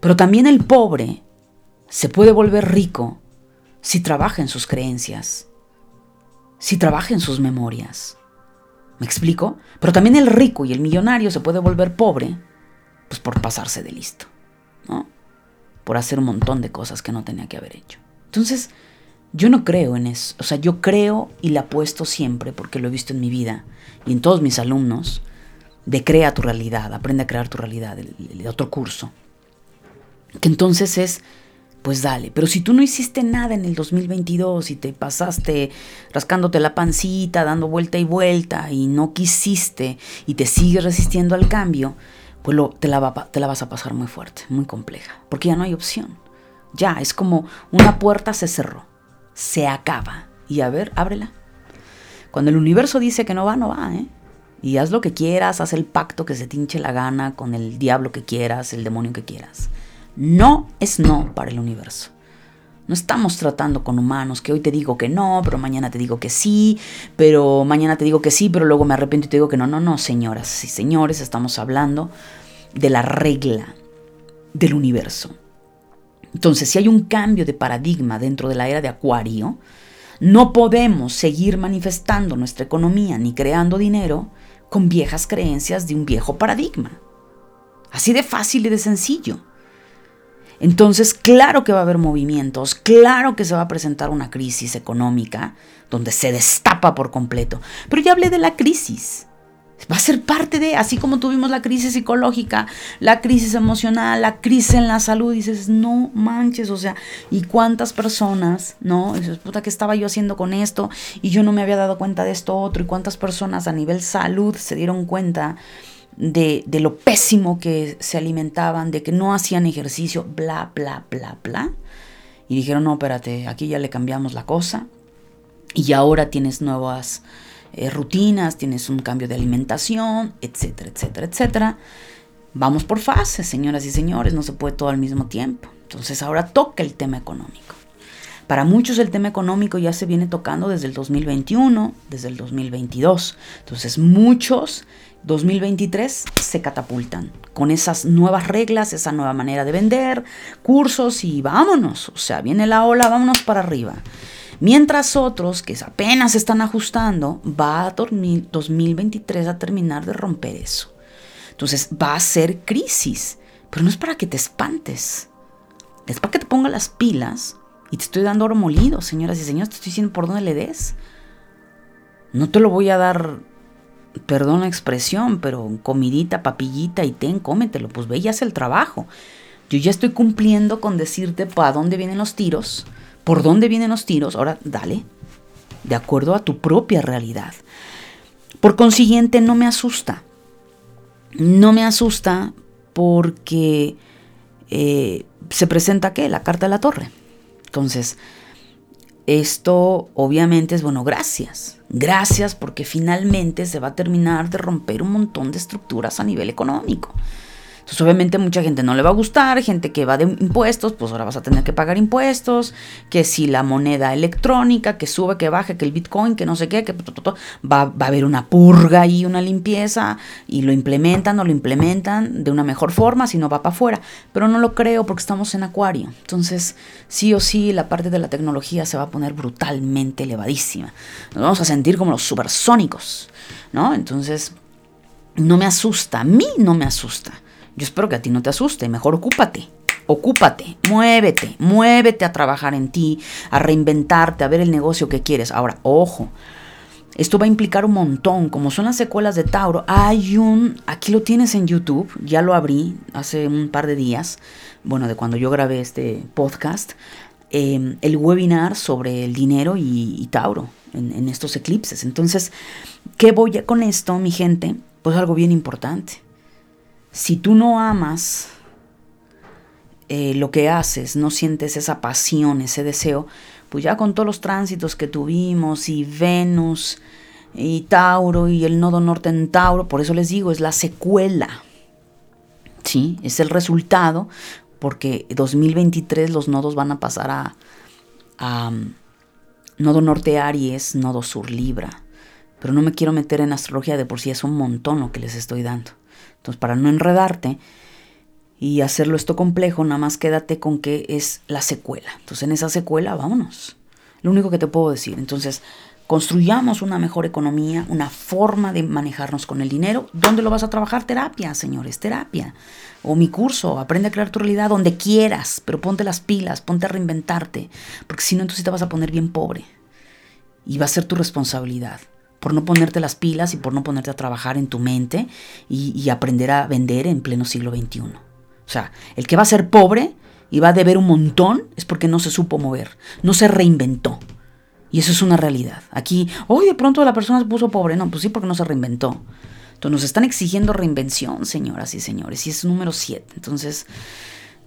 Pero también el pobre se puede volver rico si trabaja en sus creencias, si trabaja en sus memorias. ¿Me explico? Pero también el rico y el millonario se puede volver pobre, pues por pasarse de listo, ¿no? Por hacer un montón de cosas que no tenía que haber hecho. Entonces, yo no creo en eso. O sea, yo creo y la apuesto siempre, porque lo he visto en mi vida y en todos mis alumnos, de crea tu realidad, aprende a crear tu realidad, el, otro curso. Que entonces es, pues dale, pero si tú no hiciste nada en el 2022 y te pasaste rascándote la pancita, dando vuelta y vuelta y no quisiste y te sigues resistiendo al cambio, pues te, la te la vas a pasar muy fuerte, muy compleja, porque ya no hay opción. Ya, es como una puerta se cerró, se acaba. Y a ver, ábrela. Cuando el universo dice que no va, no va, ¿eh? Y haz lo que quieras, haz el pacto que se te hinche la gana con el diablo que quieras, el demonio que quieras. No es no para el universo. No estamos tratando con humanos que hoy te digo que no, pero mañana te digo que sí, pero mañana te digo que sí, pero luego me arrepiento y te digo que no. No, no, señoras y señores, estamos hablando de la regla del universo. Entonces, si hay un cambio de paradigma dentro de la era de Acuario, no podemos seguir manifestando nuestra economía ni creando dinero con viejas creencias de un viejo paradigma. Así de fácil y de sencillo. Entonces, claro que va a haber movimientos, claro que se va a presentar una crisis económica donde se destapa por completo. Pero ya hablé de la crisis va a ser parte de, así como tuvimos la crisis psicológica, la crisis emocional, la crisis en la salud, dices, no manches, o sea, ¿y cuántas personas, no? Dices, puta, ¿qué estaba yo haciendo con esto? Y yo no me había dado cuenta de esto otro, ¿y cuántas personas a nivel salud se dieron cuenta? De, de lo pésimo que se alimentaban, de que no hacían ejercicio, bla, bla, bla, bla. Y dijeron, no, espérate, aquí ya le cambiamos la cosa. Y ahora tienes nuevas, eh, rutinas, tienes un cambio de alimentación, etcétera, etcétera, etcétera. Vamos por fases, señoras y señores, no se puede todo al mismo tiempo. Entonces ahora toca el tema económico. Para muchos el tema económico ya se viene tocando desde el 2021, desde el 2022. Entonces muchos 2023 se catapultan con esas nuevas reglas, esa nueva manera de vender, cursos y vámonos. O sea, viene la ola, vámonos para arriba. Mientras otros que apenas están ajustando, va a 2023 a terminar de romper eso. Entonces va a ser crisis, pero no es para que te espantes. Es para que te pongas las pilas y te estoy dando oro molido, señoras y señores, te estoy diciendo por dónde le des. No te lo voy a dar, perdón la expresión, pero comidita, papillita y ten, cómetelo, pues ve y haz el trabajo. Yo ya estoy cumpliendo con decirte para dónde vienen los tiros por dónde vienen los tiros, ahora dale, de acuerdo a tu propia realidad. Por consiguiente, no me asusta. No me asusta porque eh, se presenta qué? La carta de la torre. Entonces, esto obviamente es bueno, gracias. Gracias porque finalmente se va a terminar de romper un montón de estructuras a nivel económico. Entonces obviamente mucha gente no le va a gustar, gente que va de impuestos, pues ahora vas a tener que pagar impuestos, que si la moneda electrónica, que sube, que baje, que el Bitcoin, que no sé qué, que va, va a haber una purga y una limpieza y lo implementan o lo implementan de una mejor forma, si no va para afuera. Pero no lo creo porque estamos en acuario. Entonces sí o sí la parte de la tecnología se va a poner brutalmente elevadísima. Nos vamos a sentir como los supersónicos, ¿no? Entonces no me asusta, a mí no me asusta. Yo espero que a ti no te asuste, mejor ocúpate. Ocúpate, muévete, muévete a trabajar en ti, a reinventarte, a ver el negocio que quieres. Ahora, ojo, esto va a implicar un montón, como son las secuelas de Tauro. Hay un, aquí lo tienes en YouTube, ya lo abrí hace un par de días, bueno, de cuando yo grabé este podcast, em, el webinar sobre el dinero y, Tauro en, en, estos eclipses. Entonces, ¿qué voy a con esto, mi gente? Pues algo bien importante si tú no amas eh, lo que haces, no sientes esa pasión, ese deseo, pues ya con todos los tránsitos que tuvimos y Venus y Tauro y el nodo norte en Tauro, por eso les digo, es la secuela. ¿Sí? Es el resultado, porque 2023 los nodos van a pasar a, a um, nodo norte Aries, nodo sur Libra. Pero no me quiero meter en astrología de por sí, es un montón lo que les estoy dando. Entonces, para no enredarte y hacerlo esto complejo, nada más quédate con que es la secuela. Entonces, en esa secuela, vámonos. Lo único que te puedo decir. Entonces, construyamos una mejor economía, una forma de manejarnos con el dinero. ¿Dónde lo vas a trabajar? Terapia, señores, terapia. O mi curso, aprende a crear tu realidad donde quieras, pero ponte las pilas, ponte a reinventarte, porque si no, entonces te vas a poner bien pobre. Y va a ser tu responsabilidad por no ponerte las pilas y por no ponerte a trabajar en tu mente y, aprender a vender en pleno siglo XXI. O sea, el que va a ser pobre y va a deber un montón es porque no se supo mover, no se reinventó. Y eso es una realidad. Aquí, hoy de pronto la persona se puso pobre. No, pues sí, porque no se reinventó. Entonces nos están exigiendo reinvención, señoras y señores, y es número 7. Entonces,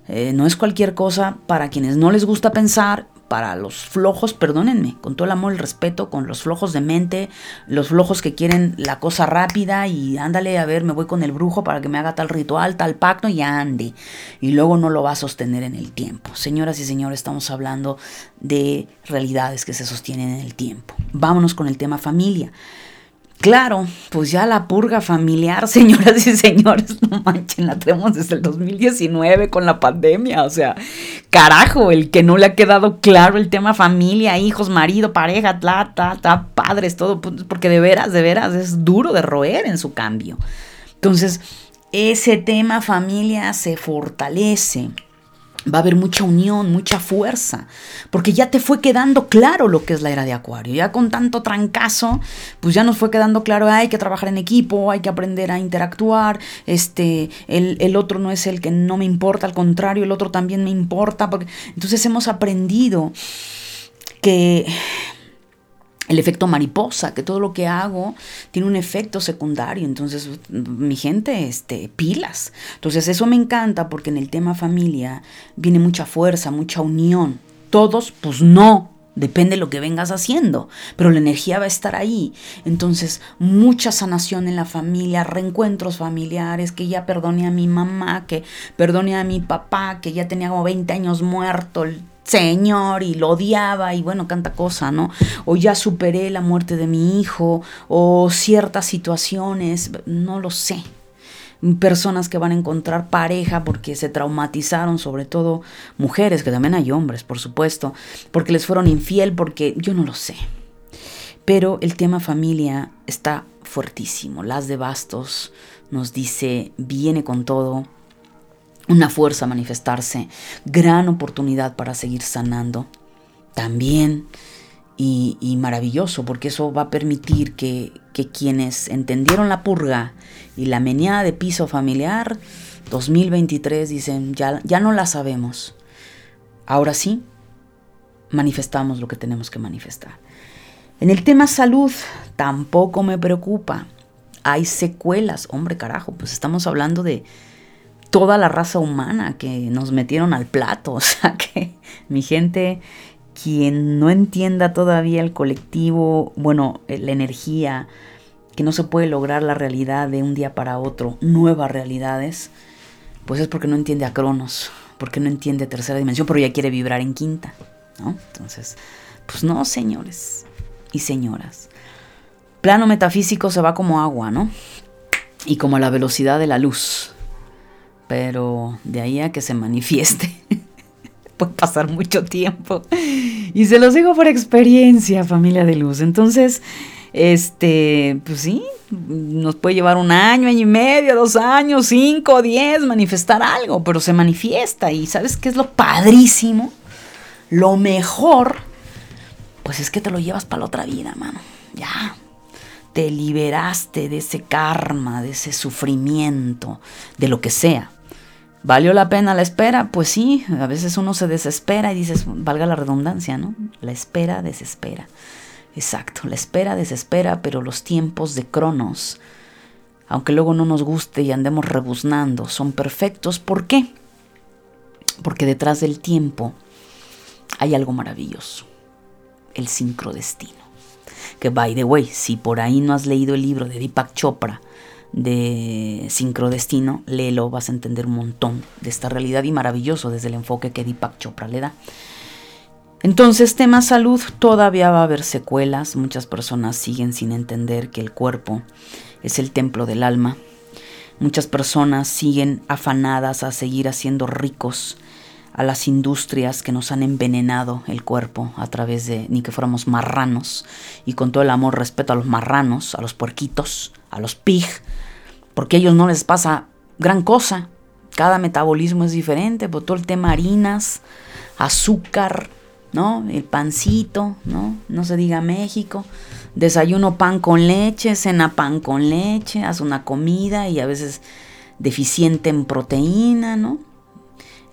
eh, no es cualquier cosa para quienes no les gusta pensar, para los flojos, perdónenme, con todo el amor y el respeto, con los flojos de mente, los flojos que quieren la cosa rápida y ándale, a ver, me voy con el brujo para que me haga tal ritual, tal pacto y ande. Y luego no lo va a sostener en el tiempo. Señoras y señores, estamos hablando de realidades que se sostienen en el tiempo. Vámonos con el tema familia. Claro, pues ya la purga familiar, señoras y señores, no manchen, la tenemos desde el 2019 con la pandemia, o sea, carajo, el que no le ha quedado claro el tema familia, hijos, marido, pareja, ta, ta, ta, padres, todo, pues, porque de veras, de veras es duro de roer en su cambio. Entonces, ese tema familia se fortalece va a haber mucha unión, mucha fuerza, porque ya te fue quedando claro lo que es la era de Acuario. Ya con tanto trancazo, pues ya nos fue quedando claro, hay que trabajar en equipo, hay que aprender a interactuar, este, el, el otro no es el que no me importa, al contrario, el otro también me importa, porque entonces hemos aprendido que el efecto mariposa, que todo lo que hago tiene un efecto secundario. Entonces, mi gente, este, pilas. Entonces, eso me encanta porque en el tema familia viene mucha fuerza, mucha unión. Todos, pues no. Depende de lo que vengas haciendo, pero la energía va a estar ahí. Entonces, mucha sanación en la familia, reencuentros familiares, que ya perdone a mi mamá, que perdone a mi papá, que ya tenía como 20 años muerto, señor y lo odiaba y bueno, canta cosa, ¿no? O ya superé la muerte de mi hijo o ciertas situaciones, no lo sé. Personas que van a encontrar pareja porque se traumatizaron, sobre todo mujeres, que también hay hombres, por supuesto, porque les fueron infiel, porque yo no lo sé. Pero el tema familia está fuertísimo. Las de Bastos nos dice, viene con todo, una fuerza manifestarse, gran oportunidad para seguir sanando también y, maravilloso porque eso va a permitir que, que, quienes entendieron la purga y la meneada de piso familiar 2023 dicen ya, ya no la sabemos, ahora sí manifestamos lo que tenemos que manifestar. En el tema salud tampoco me preocupa, hay secuelas, hombre carajo, pues estamos hablando de toda la raza humana que nos metieron al plato. O sea que mi gente, quien no entienda todavía el colectivo, bueno, eh, la energía, que no se puede lograr la realidad de un día para otro, nuevas realidades, pues es porque no entiende a Cronos, porque no entiende tercera dimensión, pero ya quiere vibrar en quinta, ¿no? Entonces, pues no, señores y señoras. Plano metafísico se va como agua, ¿no? Y como la velocidad de la luz pero de ahí a que se manifieste puede pasar mucho tiempo. Y se los digo por experiencia, familia de luz. Entonces, este, pues sí, nos puede llevar un año, año y medio, dos años, cinco, diez, manifestar algo, pero se manifiesta. Y ¿sabes qué es lo padrísimo? Lo mejor, pues es que te lo llevas para la otra vida, mano. Ya, te liberaste de ese karma, de ese sufrimiento, de lo que sea. ¿Valió la pena la espera? Pues sí, a veces uno se desespera y dices, valga la redundancia, ¿no? La espera desespera. Exacto, la espera desespera, pero los tiempos de Cronos, aunque luego no nos guste y andemos rebuznando, son perfectos. ¿Por qué? Porque detrás del tiempo hay algo maravilloso, el sincrodestino que by the way, si por ahí no has leído el libro de Deepak Chopra de Sincrodestino, léelo, vas a entender un montón de esta realidad y maravilloso desde el enfoque que Deepak Chopra le da. Entonces, tema salud, todavía va a haber secuelas, muchas personas siguen sin entender que el cuerpo es el templo del alma. Muchas personas siguen afanadas a seguir haciendo ricos a las industrias que nos han envenenado el cuerpo a través de ni que fuéramos marranos y con todo el amor respeto a los marranos, a los puerquitos, a los pig, porque a ellos no les pasa gran cosa. Cada metabolismo es diferente, por todo el tema harinas, azúcar, ¿no? El pancito, ¿no? No se diga México. Desayuno pan con leche, cena pan con leche, haz una comida y a veces deficiente en proteína, ¿no?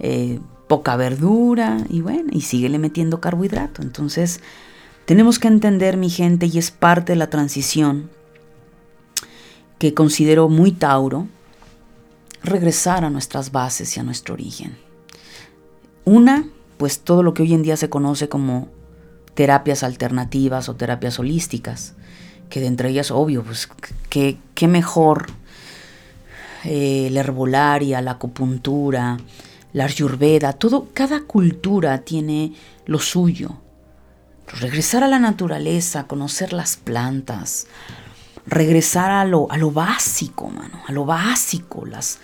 eh, poca verdura y bueno, y síguele metiendo carbohidrato. Entonces, tenemos que entender, mi gente, y es parte de la transición que considero muy Tauro, regresar a nuestras bases y a nuestro origen. Una, pues todo lo que hoy en día se conoce como terapias alternativas o terapias holísticas, que de entre ellas, obvio, pues qué, mejor eh, la herbolaria, la acupuntura, la ayurveda, todo, cada cultura tiene lo suyo. Regresar a la naturaleza, conocer las plantas, regresar a lo, a lo básico, mano, a lo básico, las,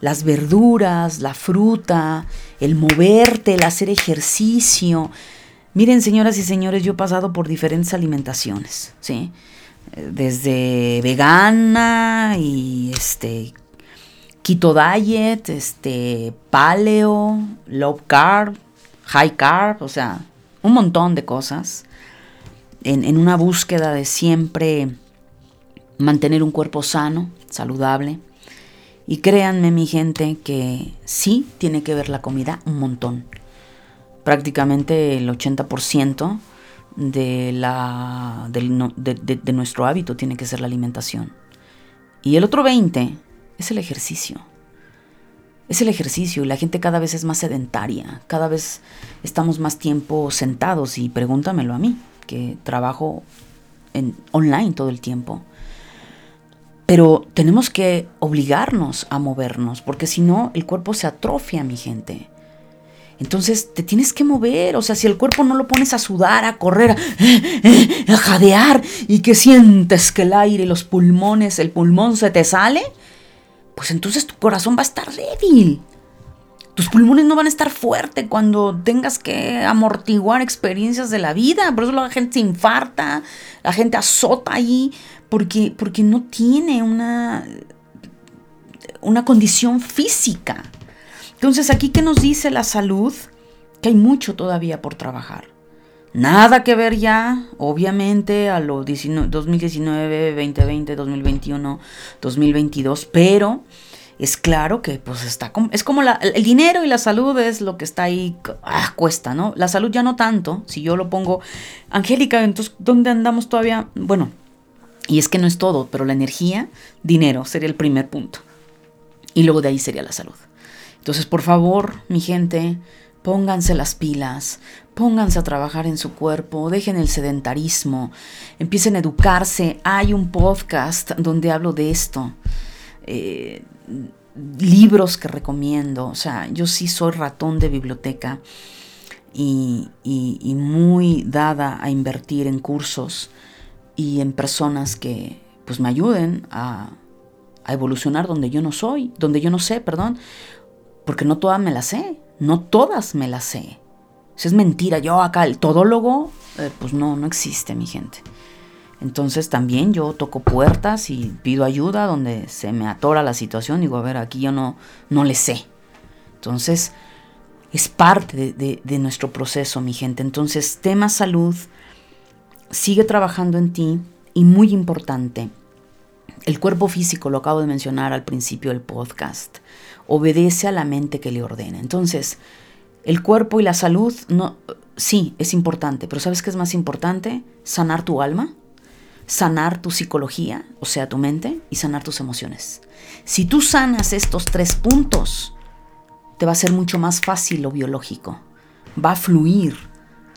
las verduras, la fruta, el moverte, el hacer ejercicio. Miren, señoras y señores, yo he pasado por diferentes alimentaciones, ¿sí? Desde vegana y este keto diet, este paleo, low carb, high carb, o sea, un montón de cosas en, en una búsqueda de siempre mantener un cuerpo sano, saludable. Y créanme mi gente que sí tiene que ver la comida un montón. Prácticamente el 80% de, la, de, nuestro hábito tiene que ser la alimentación. Y el otro 20% es el ejercicio. Es el ejercicio y la gente cada vez es más sedentaria, cada vez estamos más tiempo sentados y pregúntamelo a mí, que trabajo en online todo el tiempo. Pero tenemos que obligarnos a movernos, porque si no, el cuerpo se atrofia, mi gente. Entonces te tienes que mover, o sea, si el cuerpo no lo pones a sudar, a correr, a, jadear y que sientes que el aire, los pulmones, el pulmón se te sale, pues entonces tu corazón va a estar débil. Tus pulmones no van a estar fuertes cuando tengas que amortiguar experiencias de la vida. Por eso la gente se infarta, la gente azota ahí porque, porque no tiene una, una condición física. Entonces, aquí que nos dice la salud, que hay mucho todavía por trabajar. Nada que ver ya, obviamente, a lo 2019, 2020, 2021, 2022, pero es claro que pues está es como el dinero y la salud es lo que está ahí, ah, cuesta, ¿no? La salud ya no tanto, si yo lo pongo, Angélica, entonces, ¿dónde andamos todavía? Bueno, y es que no es todo, pero la energía, dinero sería el primer punto. Y luego de ahí sería la salud. Entonces, por favor, mi gente, pónganse las pilas, pónganse a trabajar en su cuerpo, dejen el sedentarismo, empiecen a educarse. Hay un podcast donde hablo de esto. Eh, libros que recomiendo. O sea, yo sí soy ratón de biblioteca y, muy dada a invertir en cursos y en personas que pues me ayuden a, evolucionar donde yo no soy, donde yo no sé, perdón, porque no todas me las sé, no todas me las sé. Eso es mentira, yo acá el todólogo, eh, pues no, no existe mi gente. Entonces también yo toco puertas y pido ayuda donde se me atora la situación. Digo, a ver, aquí yo no, no le sé. Entonces, es parte de, de nuestro proceso, mi gente. Entonces, tema salud, sigue trabajando en ti y muy importante, el cuerpo físico, lo acabo de mencionar al principio del podcast, obedece a la mente que le ordena. Entonces, el cuerpo y la salud, no, sí, es importante, pero ¿sabes qué es más importante? Sanar tu alma, sanar tu psicología, o sea, tu mente, y sanar tus emociones. Si tú sanas estos tres puntos, te va a ser mucho más fácil lo biológico. Va a fluir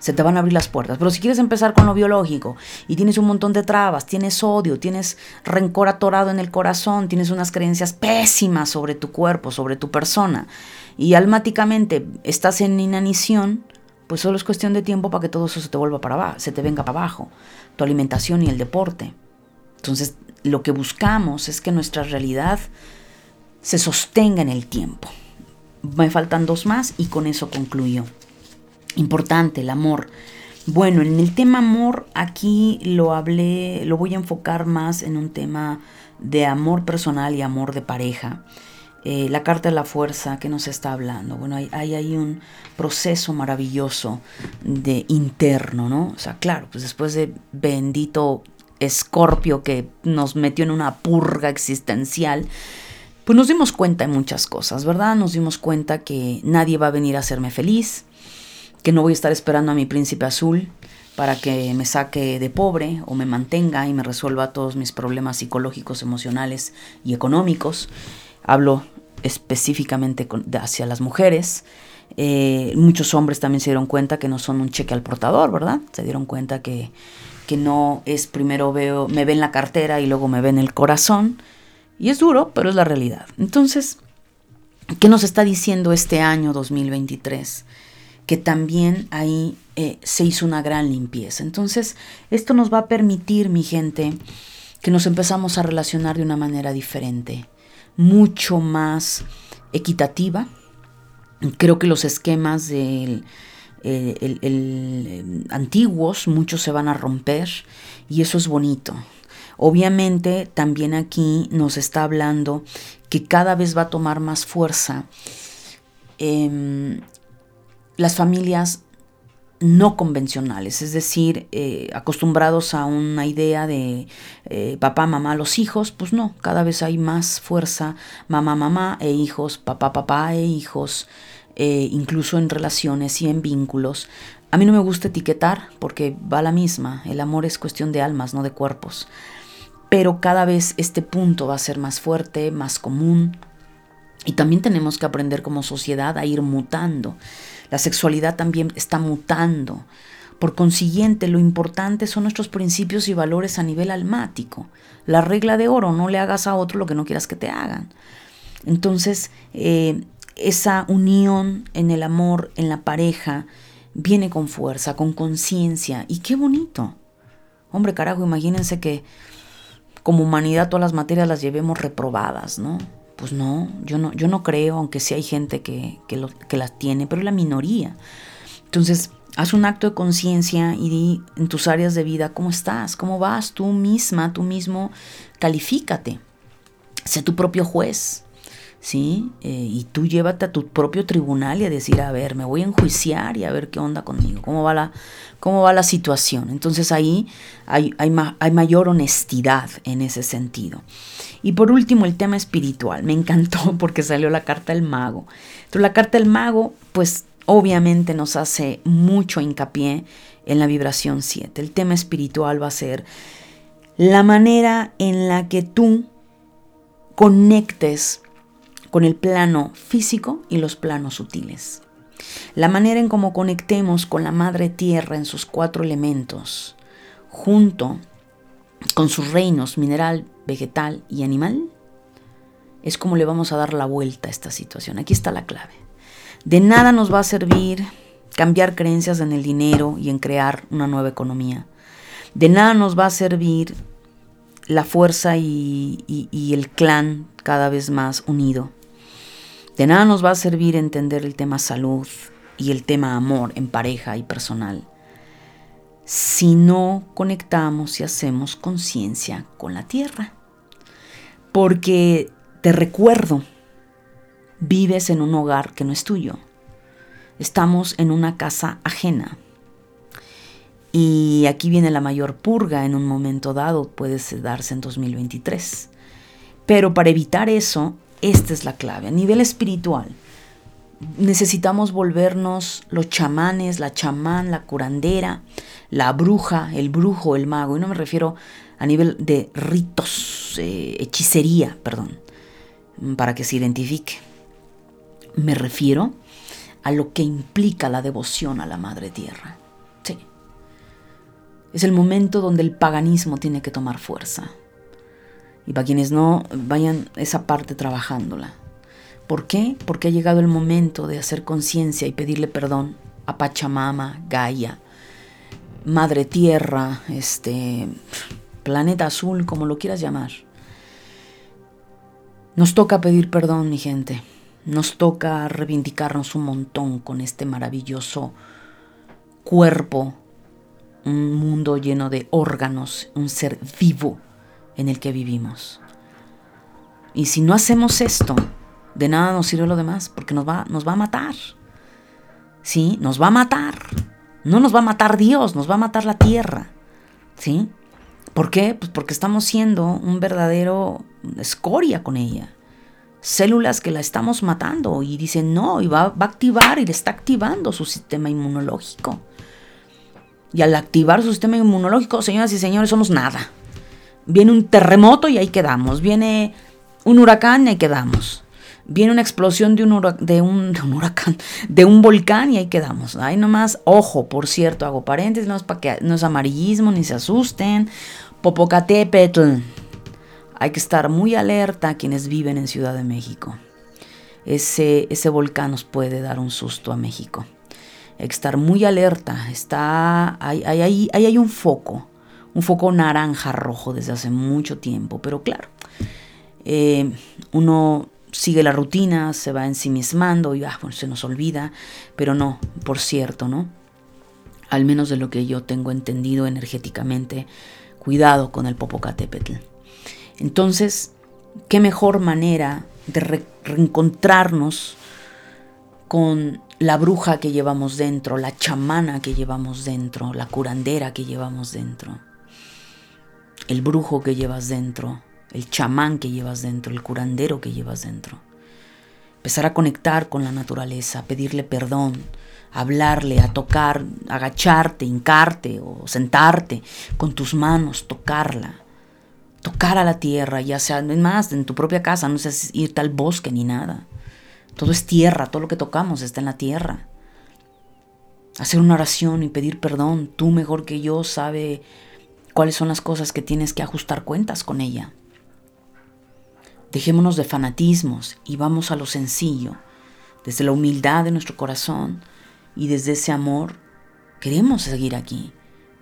se te van a abrir las puertas. Pero si quieres empezar con lo biológico y tienes un montón de trabas, tienes odio, tienes rencor atorado en el corazón, tienes unas creencias pésimas sobre tu cuerpo, sobre tu persona, y almáticamente estás en inanición, pues solo es cuestión de tiempo para que todo eso se te vuelva para abajo, se te venga para abajo, tu alimentación y el deporte. Entonces, lo que buscamos es que nuestra realidad se sostenga en el tiempo. Me faltan dos más y con eso concluyo. Importante, el amor. Bueno, en el tema amor, aquí lo hablé, lo voy a enfocar más en un tema de amor personal y amor de pareja. Eh, la carta de la fuerza que nos está hablando. Bueno, hay, hay un proceso maravilloso de interno, ¿no? O sea, claro, pues después de bendito Escorpio que nos metió en una purga existencial, pues nos dimos cuenta de muchas cosas, ¿verdad? Nos dimos cuenta que nadie va a venir a hacerme feliz, que no voy a estar esperando a mi príncipe azul para que me saque de pobre o me mantenga y me resuelva todos mis problemas psicológicos, emocionales y económicos. Hablo específicamente hacia las mujeres. Eh, muchos hombres también se dieron cuenta que no son un cheque al portador, ¿verdad? Se dieron cuenta que, que no es primero veo, me ven la cartera y luego me ven el corazón. Y es duro, pero es la realidad. Entonces, ¿qué nos está diciendo este año 2023? Que también ahí eh, se hizo una gran limpieza. Entonces, esto nos va a permitir, mi gente, que nos empezamos a relacionar de una manera diferente, mucho más equitativa. Creo que los esquemas del el, antiguos, muchos se van a romper y eso es bonito. Obviamente también aquí nos está hablando que cada vez va a tomar más fuerza em, las familias no convencionales, es decir, eh, acostumbrados a una idea de eh, papá, mamá, los hijos, pues no, cada vez hay más fuerza, mamá, mamá e hijos, papá, papá e hijos, eh, incluso en relaciones y en vínculos. A mí no me gusta etiquetar porque va la misma, el amor es cuestión de almas, no de cuerpos. Pero cada vez este punto va a ser más fuerte, más común. Y también tenemos que aprender como sociedad a ir mutando. La sexualidad también está mutando. Por consiguiente, lo importante son nuestros principios y valores a nivel almático. La regla de oro, no le hagas a otro lo que no quieras que te hagan. Entonces, eh, esa unión en el amor, en la pareja, viene con fuerza, con conciencia. Y qué bonito. Hombre, carajo, imagínense que como humanidad todas las materias las llevemos reprobadas, ¿no? Pues no, yo no, yo no creo, aunque sí hay gente que, que, las tiene, pero la minoría. Entonces, haz un acto de conciencia y di en tus áreas de vida cómo estás, cómo vas, tú misma, tú mismo, califícate. Sé tu propio juez. ¿Sí? Eh, y tú llévate a tu propio tribunal y a decir, a ver, me voy a enjuiciar y a ver qué onda conmigo, cómo va la, cómo va la situación. Entonces ahí hay, hay, mayor honestidad en ese sentido. Y por último, el tema espiritual. Me encantó porque salió la carta del mago. Entonces la carta del mago, pues obviamente nos hace mucho hincapié en la vibración 7. El tema espiritual va a ser la manera en la que tú conectes con el plano físico y los planos sutiles. La manera en cómo conectemos con la madre tierra en sus cuatro elementos, junto con sus reinos mineral, vegetal y animal, es como le vamos a dar la vuelta a esta situación. Aquí está la clave. De nada nos va a servir cambiar creencias en el dinero y en crear una nueva economía. De nada nos va a servir la fuerza y, y el clan cada vez más unido. De nada nos va a servir entender el tema salud y el tema amor en pareja y personal si no conectamos y hacemos conciencia con la tierra. Porque te recuerdo, vives en un hogar que no es tuyo. Estamos en una casa ajena. Y aquí viene la mayor purga en un momento dado, puede darse en 2023. Pero para evitar eso, esta es la clave. A nivel espiritual, necesitamos volvernos los chamanes, la chamán, la curandera, la bruja, el brujo, el mago. Y no me refiero a nivel de ritos, eh, hechicería, perdón, para que se identifique. Me refiero a lo que implica la devoción a la Madre Tierra. Sí. Es el momento donde el paganismo tiene que tomar fuerza. Y para quienes no, vayan esa parte trabajándola. ¿Por qué? Porque ha llegado el momento de hacer conciencia y pedirle perdón a Pachamama, Gaia, Madre Tierra, este planeta azul, como lo quieras llamar. Nos toca pedir perdón, mi gente. Nos toca reivindicarnos un montón con este maravilloso cuerpo, un mundo lleno de órganos, un ser vivo en el que vivimos. Y si no hacemos esto, de nada nos sirve lo demás, porque nos va, nos va a matar. ¿Sí? Nos va a matar. No nos va a matar Dios, nos va a matar la tierra. ¿Sí? ¿Por qué? Pues porque estamos siendo un verdadero escoria con ella. células que la estamos matando y dicen no, y va, va a activar y le está activando su sistema inmunológico. Y al activar su sistema inmunológico, señoras y señores, somos nada. Viene un terremoto y ahí quedamos. Viene un huracán y ahí quedamos. Viene una explosión de un, huracán, de un volcán y ahí quedamos. Ahí nomás, ojo, por cierto, hago paréntesis, no es, para que, no es amarillismo, ni se asusten. Popocatépetl. Hay que estar muy alerta quienes viven en Ciudad de México. Ese, ese volcán nos puede dar un susto a México. Hay que estar muy alerta. Está, ahí hay, hay un foco, un foco naranja rojo desde hace mucho tiempo. Pero claro, eh, uno sigue la rutina, se va ensimismando y ah, se nos olvida. Pero no, por cierto, ¿no? Al menos de lo que yo tengo entendido energéticamente, cuidado con el Popocatépetl. Entonces, qué mejor manera de reencontrarnos con la bruja que llevamos dentro, la chamana que llevamos dentro, la curandera que llevamos dentro, el brujo que llevas dentro, el chamán que llevas dentro, el curandero que llevas dentro. Empezar a conectar con la naturaleza, pedirle perdón, hablarle, a tocar, agacharte, hincarte o sentarte con tus manos, tocarla tocar a la tierra, ya sea, más, en tu propia casa, no sé irte al bosque ni nada. Todo es tierra, todo lo que tocamos está en la tierra. Hacer una oración y pedir perdón, tú mejor que yo sabe cuáles son las cosas que tienes que ajustar cuentas con ella. Dejémonos de fanatismos y vamos a lo sencillo, desde la humildad de nuestro corazón y desde ese amor. Queremos seguir aquí.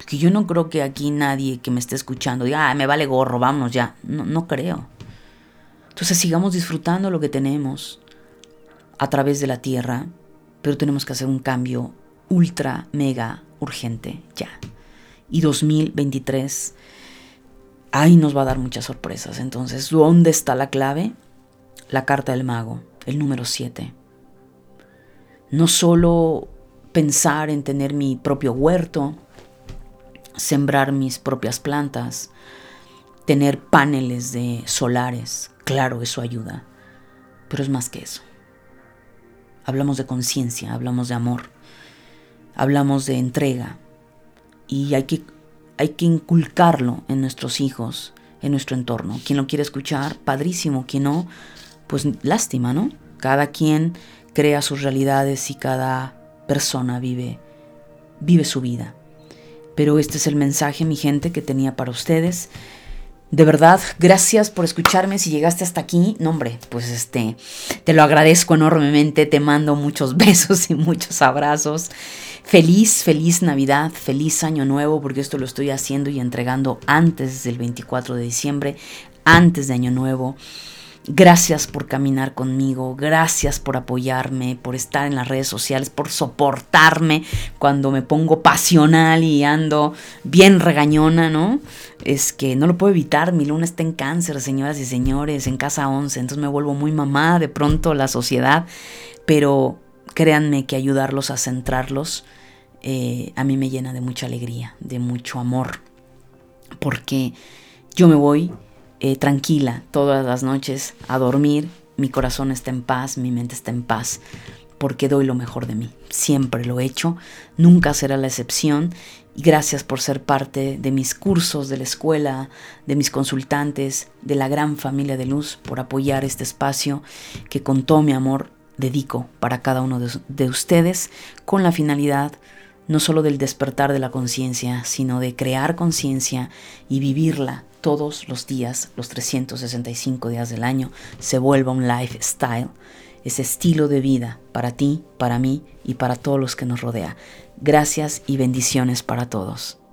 Que yo no creo que aquí nadie que me esté escuchando diga, me vale gorro, vámonos ya. No, no creo. Entonces sigamos disfrutando lo que tenemos a través de la tierra, pero tenemos que hacer un cambio ultra, mega urgente ya. Y 2023, ahí nos va a dar muchas sorpresas. Entonces, ¿dónde está la clave? La carta del mago, el número 7. No solo pensar en tener mi propio huerto, sembrar mis propias plantas, tener paneles de solares, claro, eso ayuda, pero es más que eso. Hablamos de conciencia, hablamos de amor, hablamos de entrega y hay que, hay que inculcarlo en nuestros hijos, en nuestro entorno. Quien lo quiere escuchar, padrísimo, quien no, pues lástima, ¿no? Cada quien crea sus realidades y cada persona vive, vive su vida. Pero este es el mensaje, mi gente, que tenía para ustedes. De verdad, gracias por escucharme. Si llegaste hasta aquí, no hombre, pues este, te lo agradezco enormemente. Te mando muchos besos y muchos abrazos. Feliz, feliz Navidad, feliz Año Nuevo, porque esto lo estoy haciendo y entregando antes del 24 de diciembre, antes de Año Nuevo. Gracias por caminar conmigo, gracias por apoyarme, por estar en las redes sociales, por soportarme cuando me pongo pasional y ando bien regañona, ¿no? Es que no lo puedo evitar, mi luna está en cáncer, señoras y señores, en casa 11, entonces me vuelvo muy mamá de pronto la sociedad, pero créanme que ayudarlos a centrarlos eh, a mí me llena de mucha alegría, de mucho amor, porque yo me voy eh, tranquila todas las noches a dormir, mi corazón está en paz, mi mente está en paz, porque doy lo mejor de mí. Siempre lo he hecho, nunca será la excepción. Gracias por ser parte de mis cursos, de la escuela, de mis consultantes, de la gran familia de luz, por apoyar este espacio que con todo mi amor dedico para cada uno de, de ustedes con la finalidad no solo del despertar de la conciencia, sino de crear conciencia y vivirla todos los días, los 365 días del año, se vuelva un lifestyle, ese estilo de vida para ti, para mí y para todos los que nos rodea. Gracias y bendiciones para todos.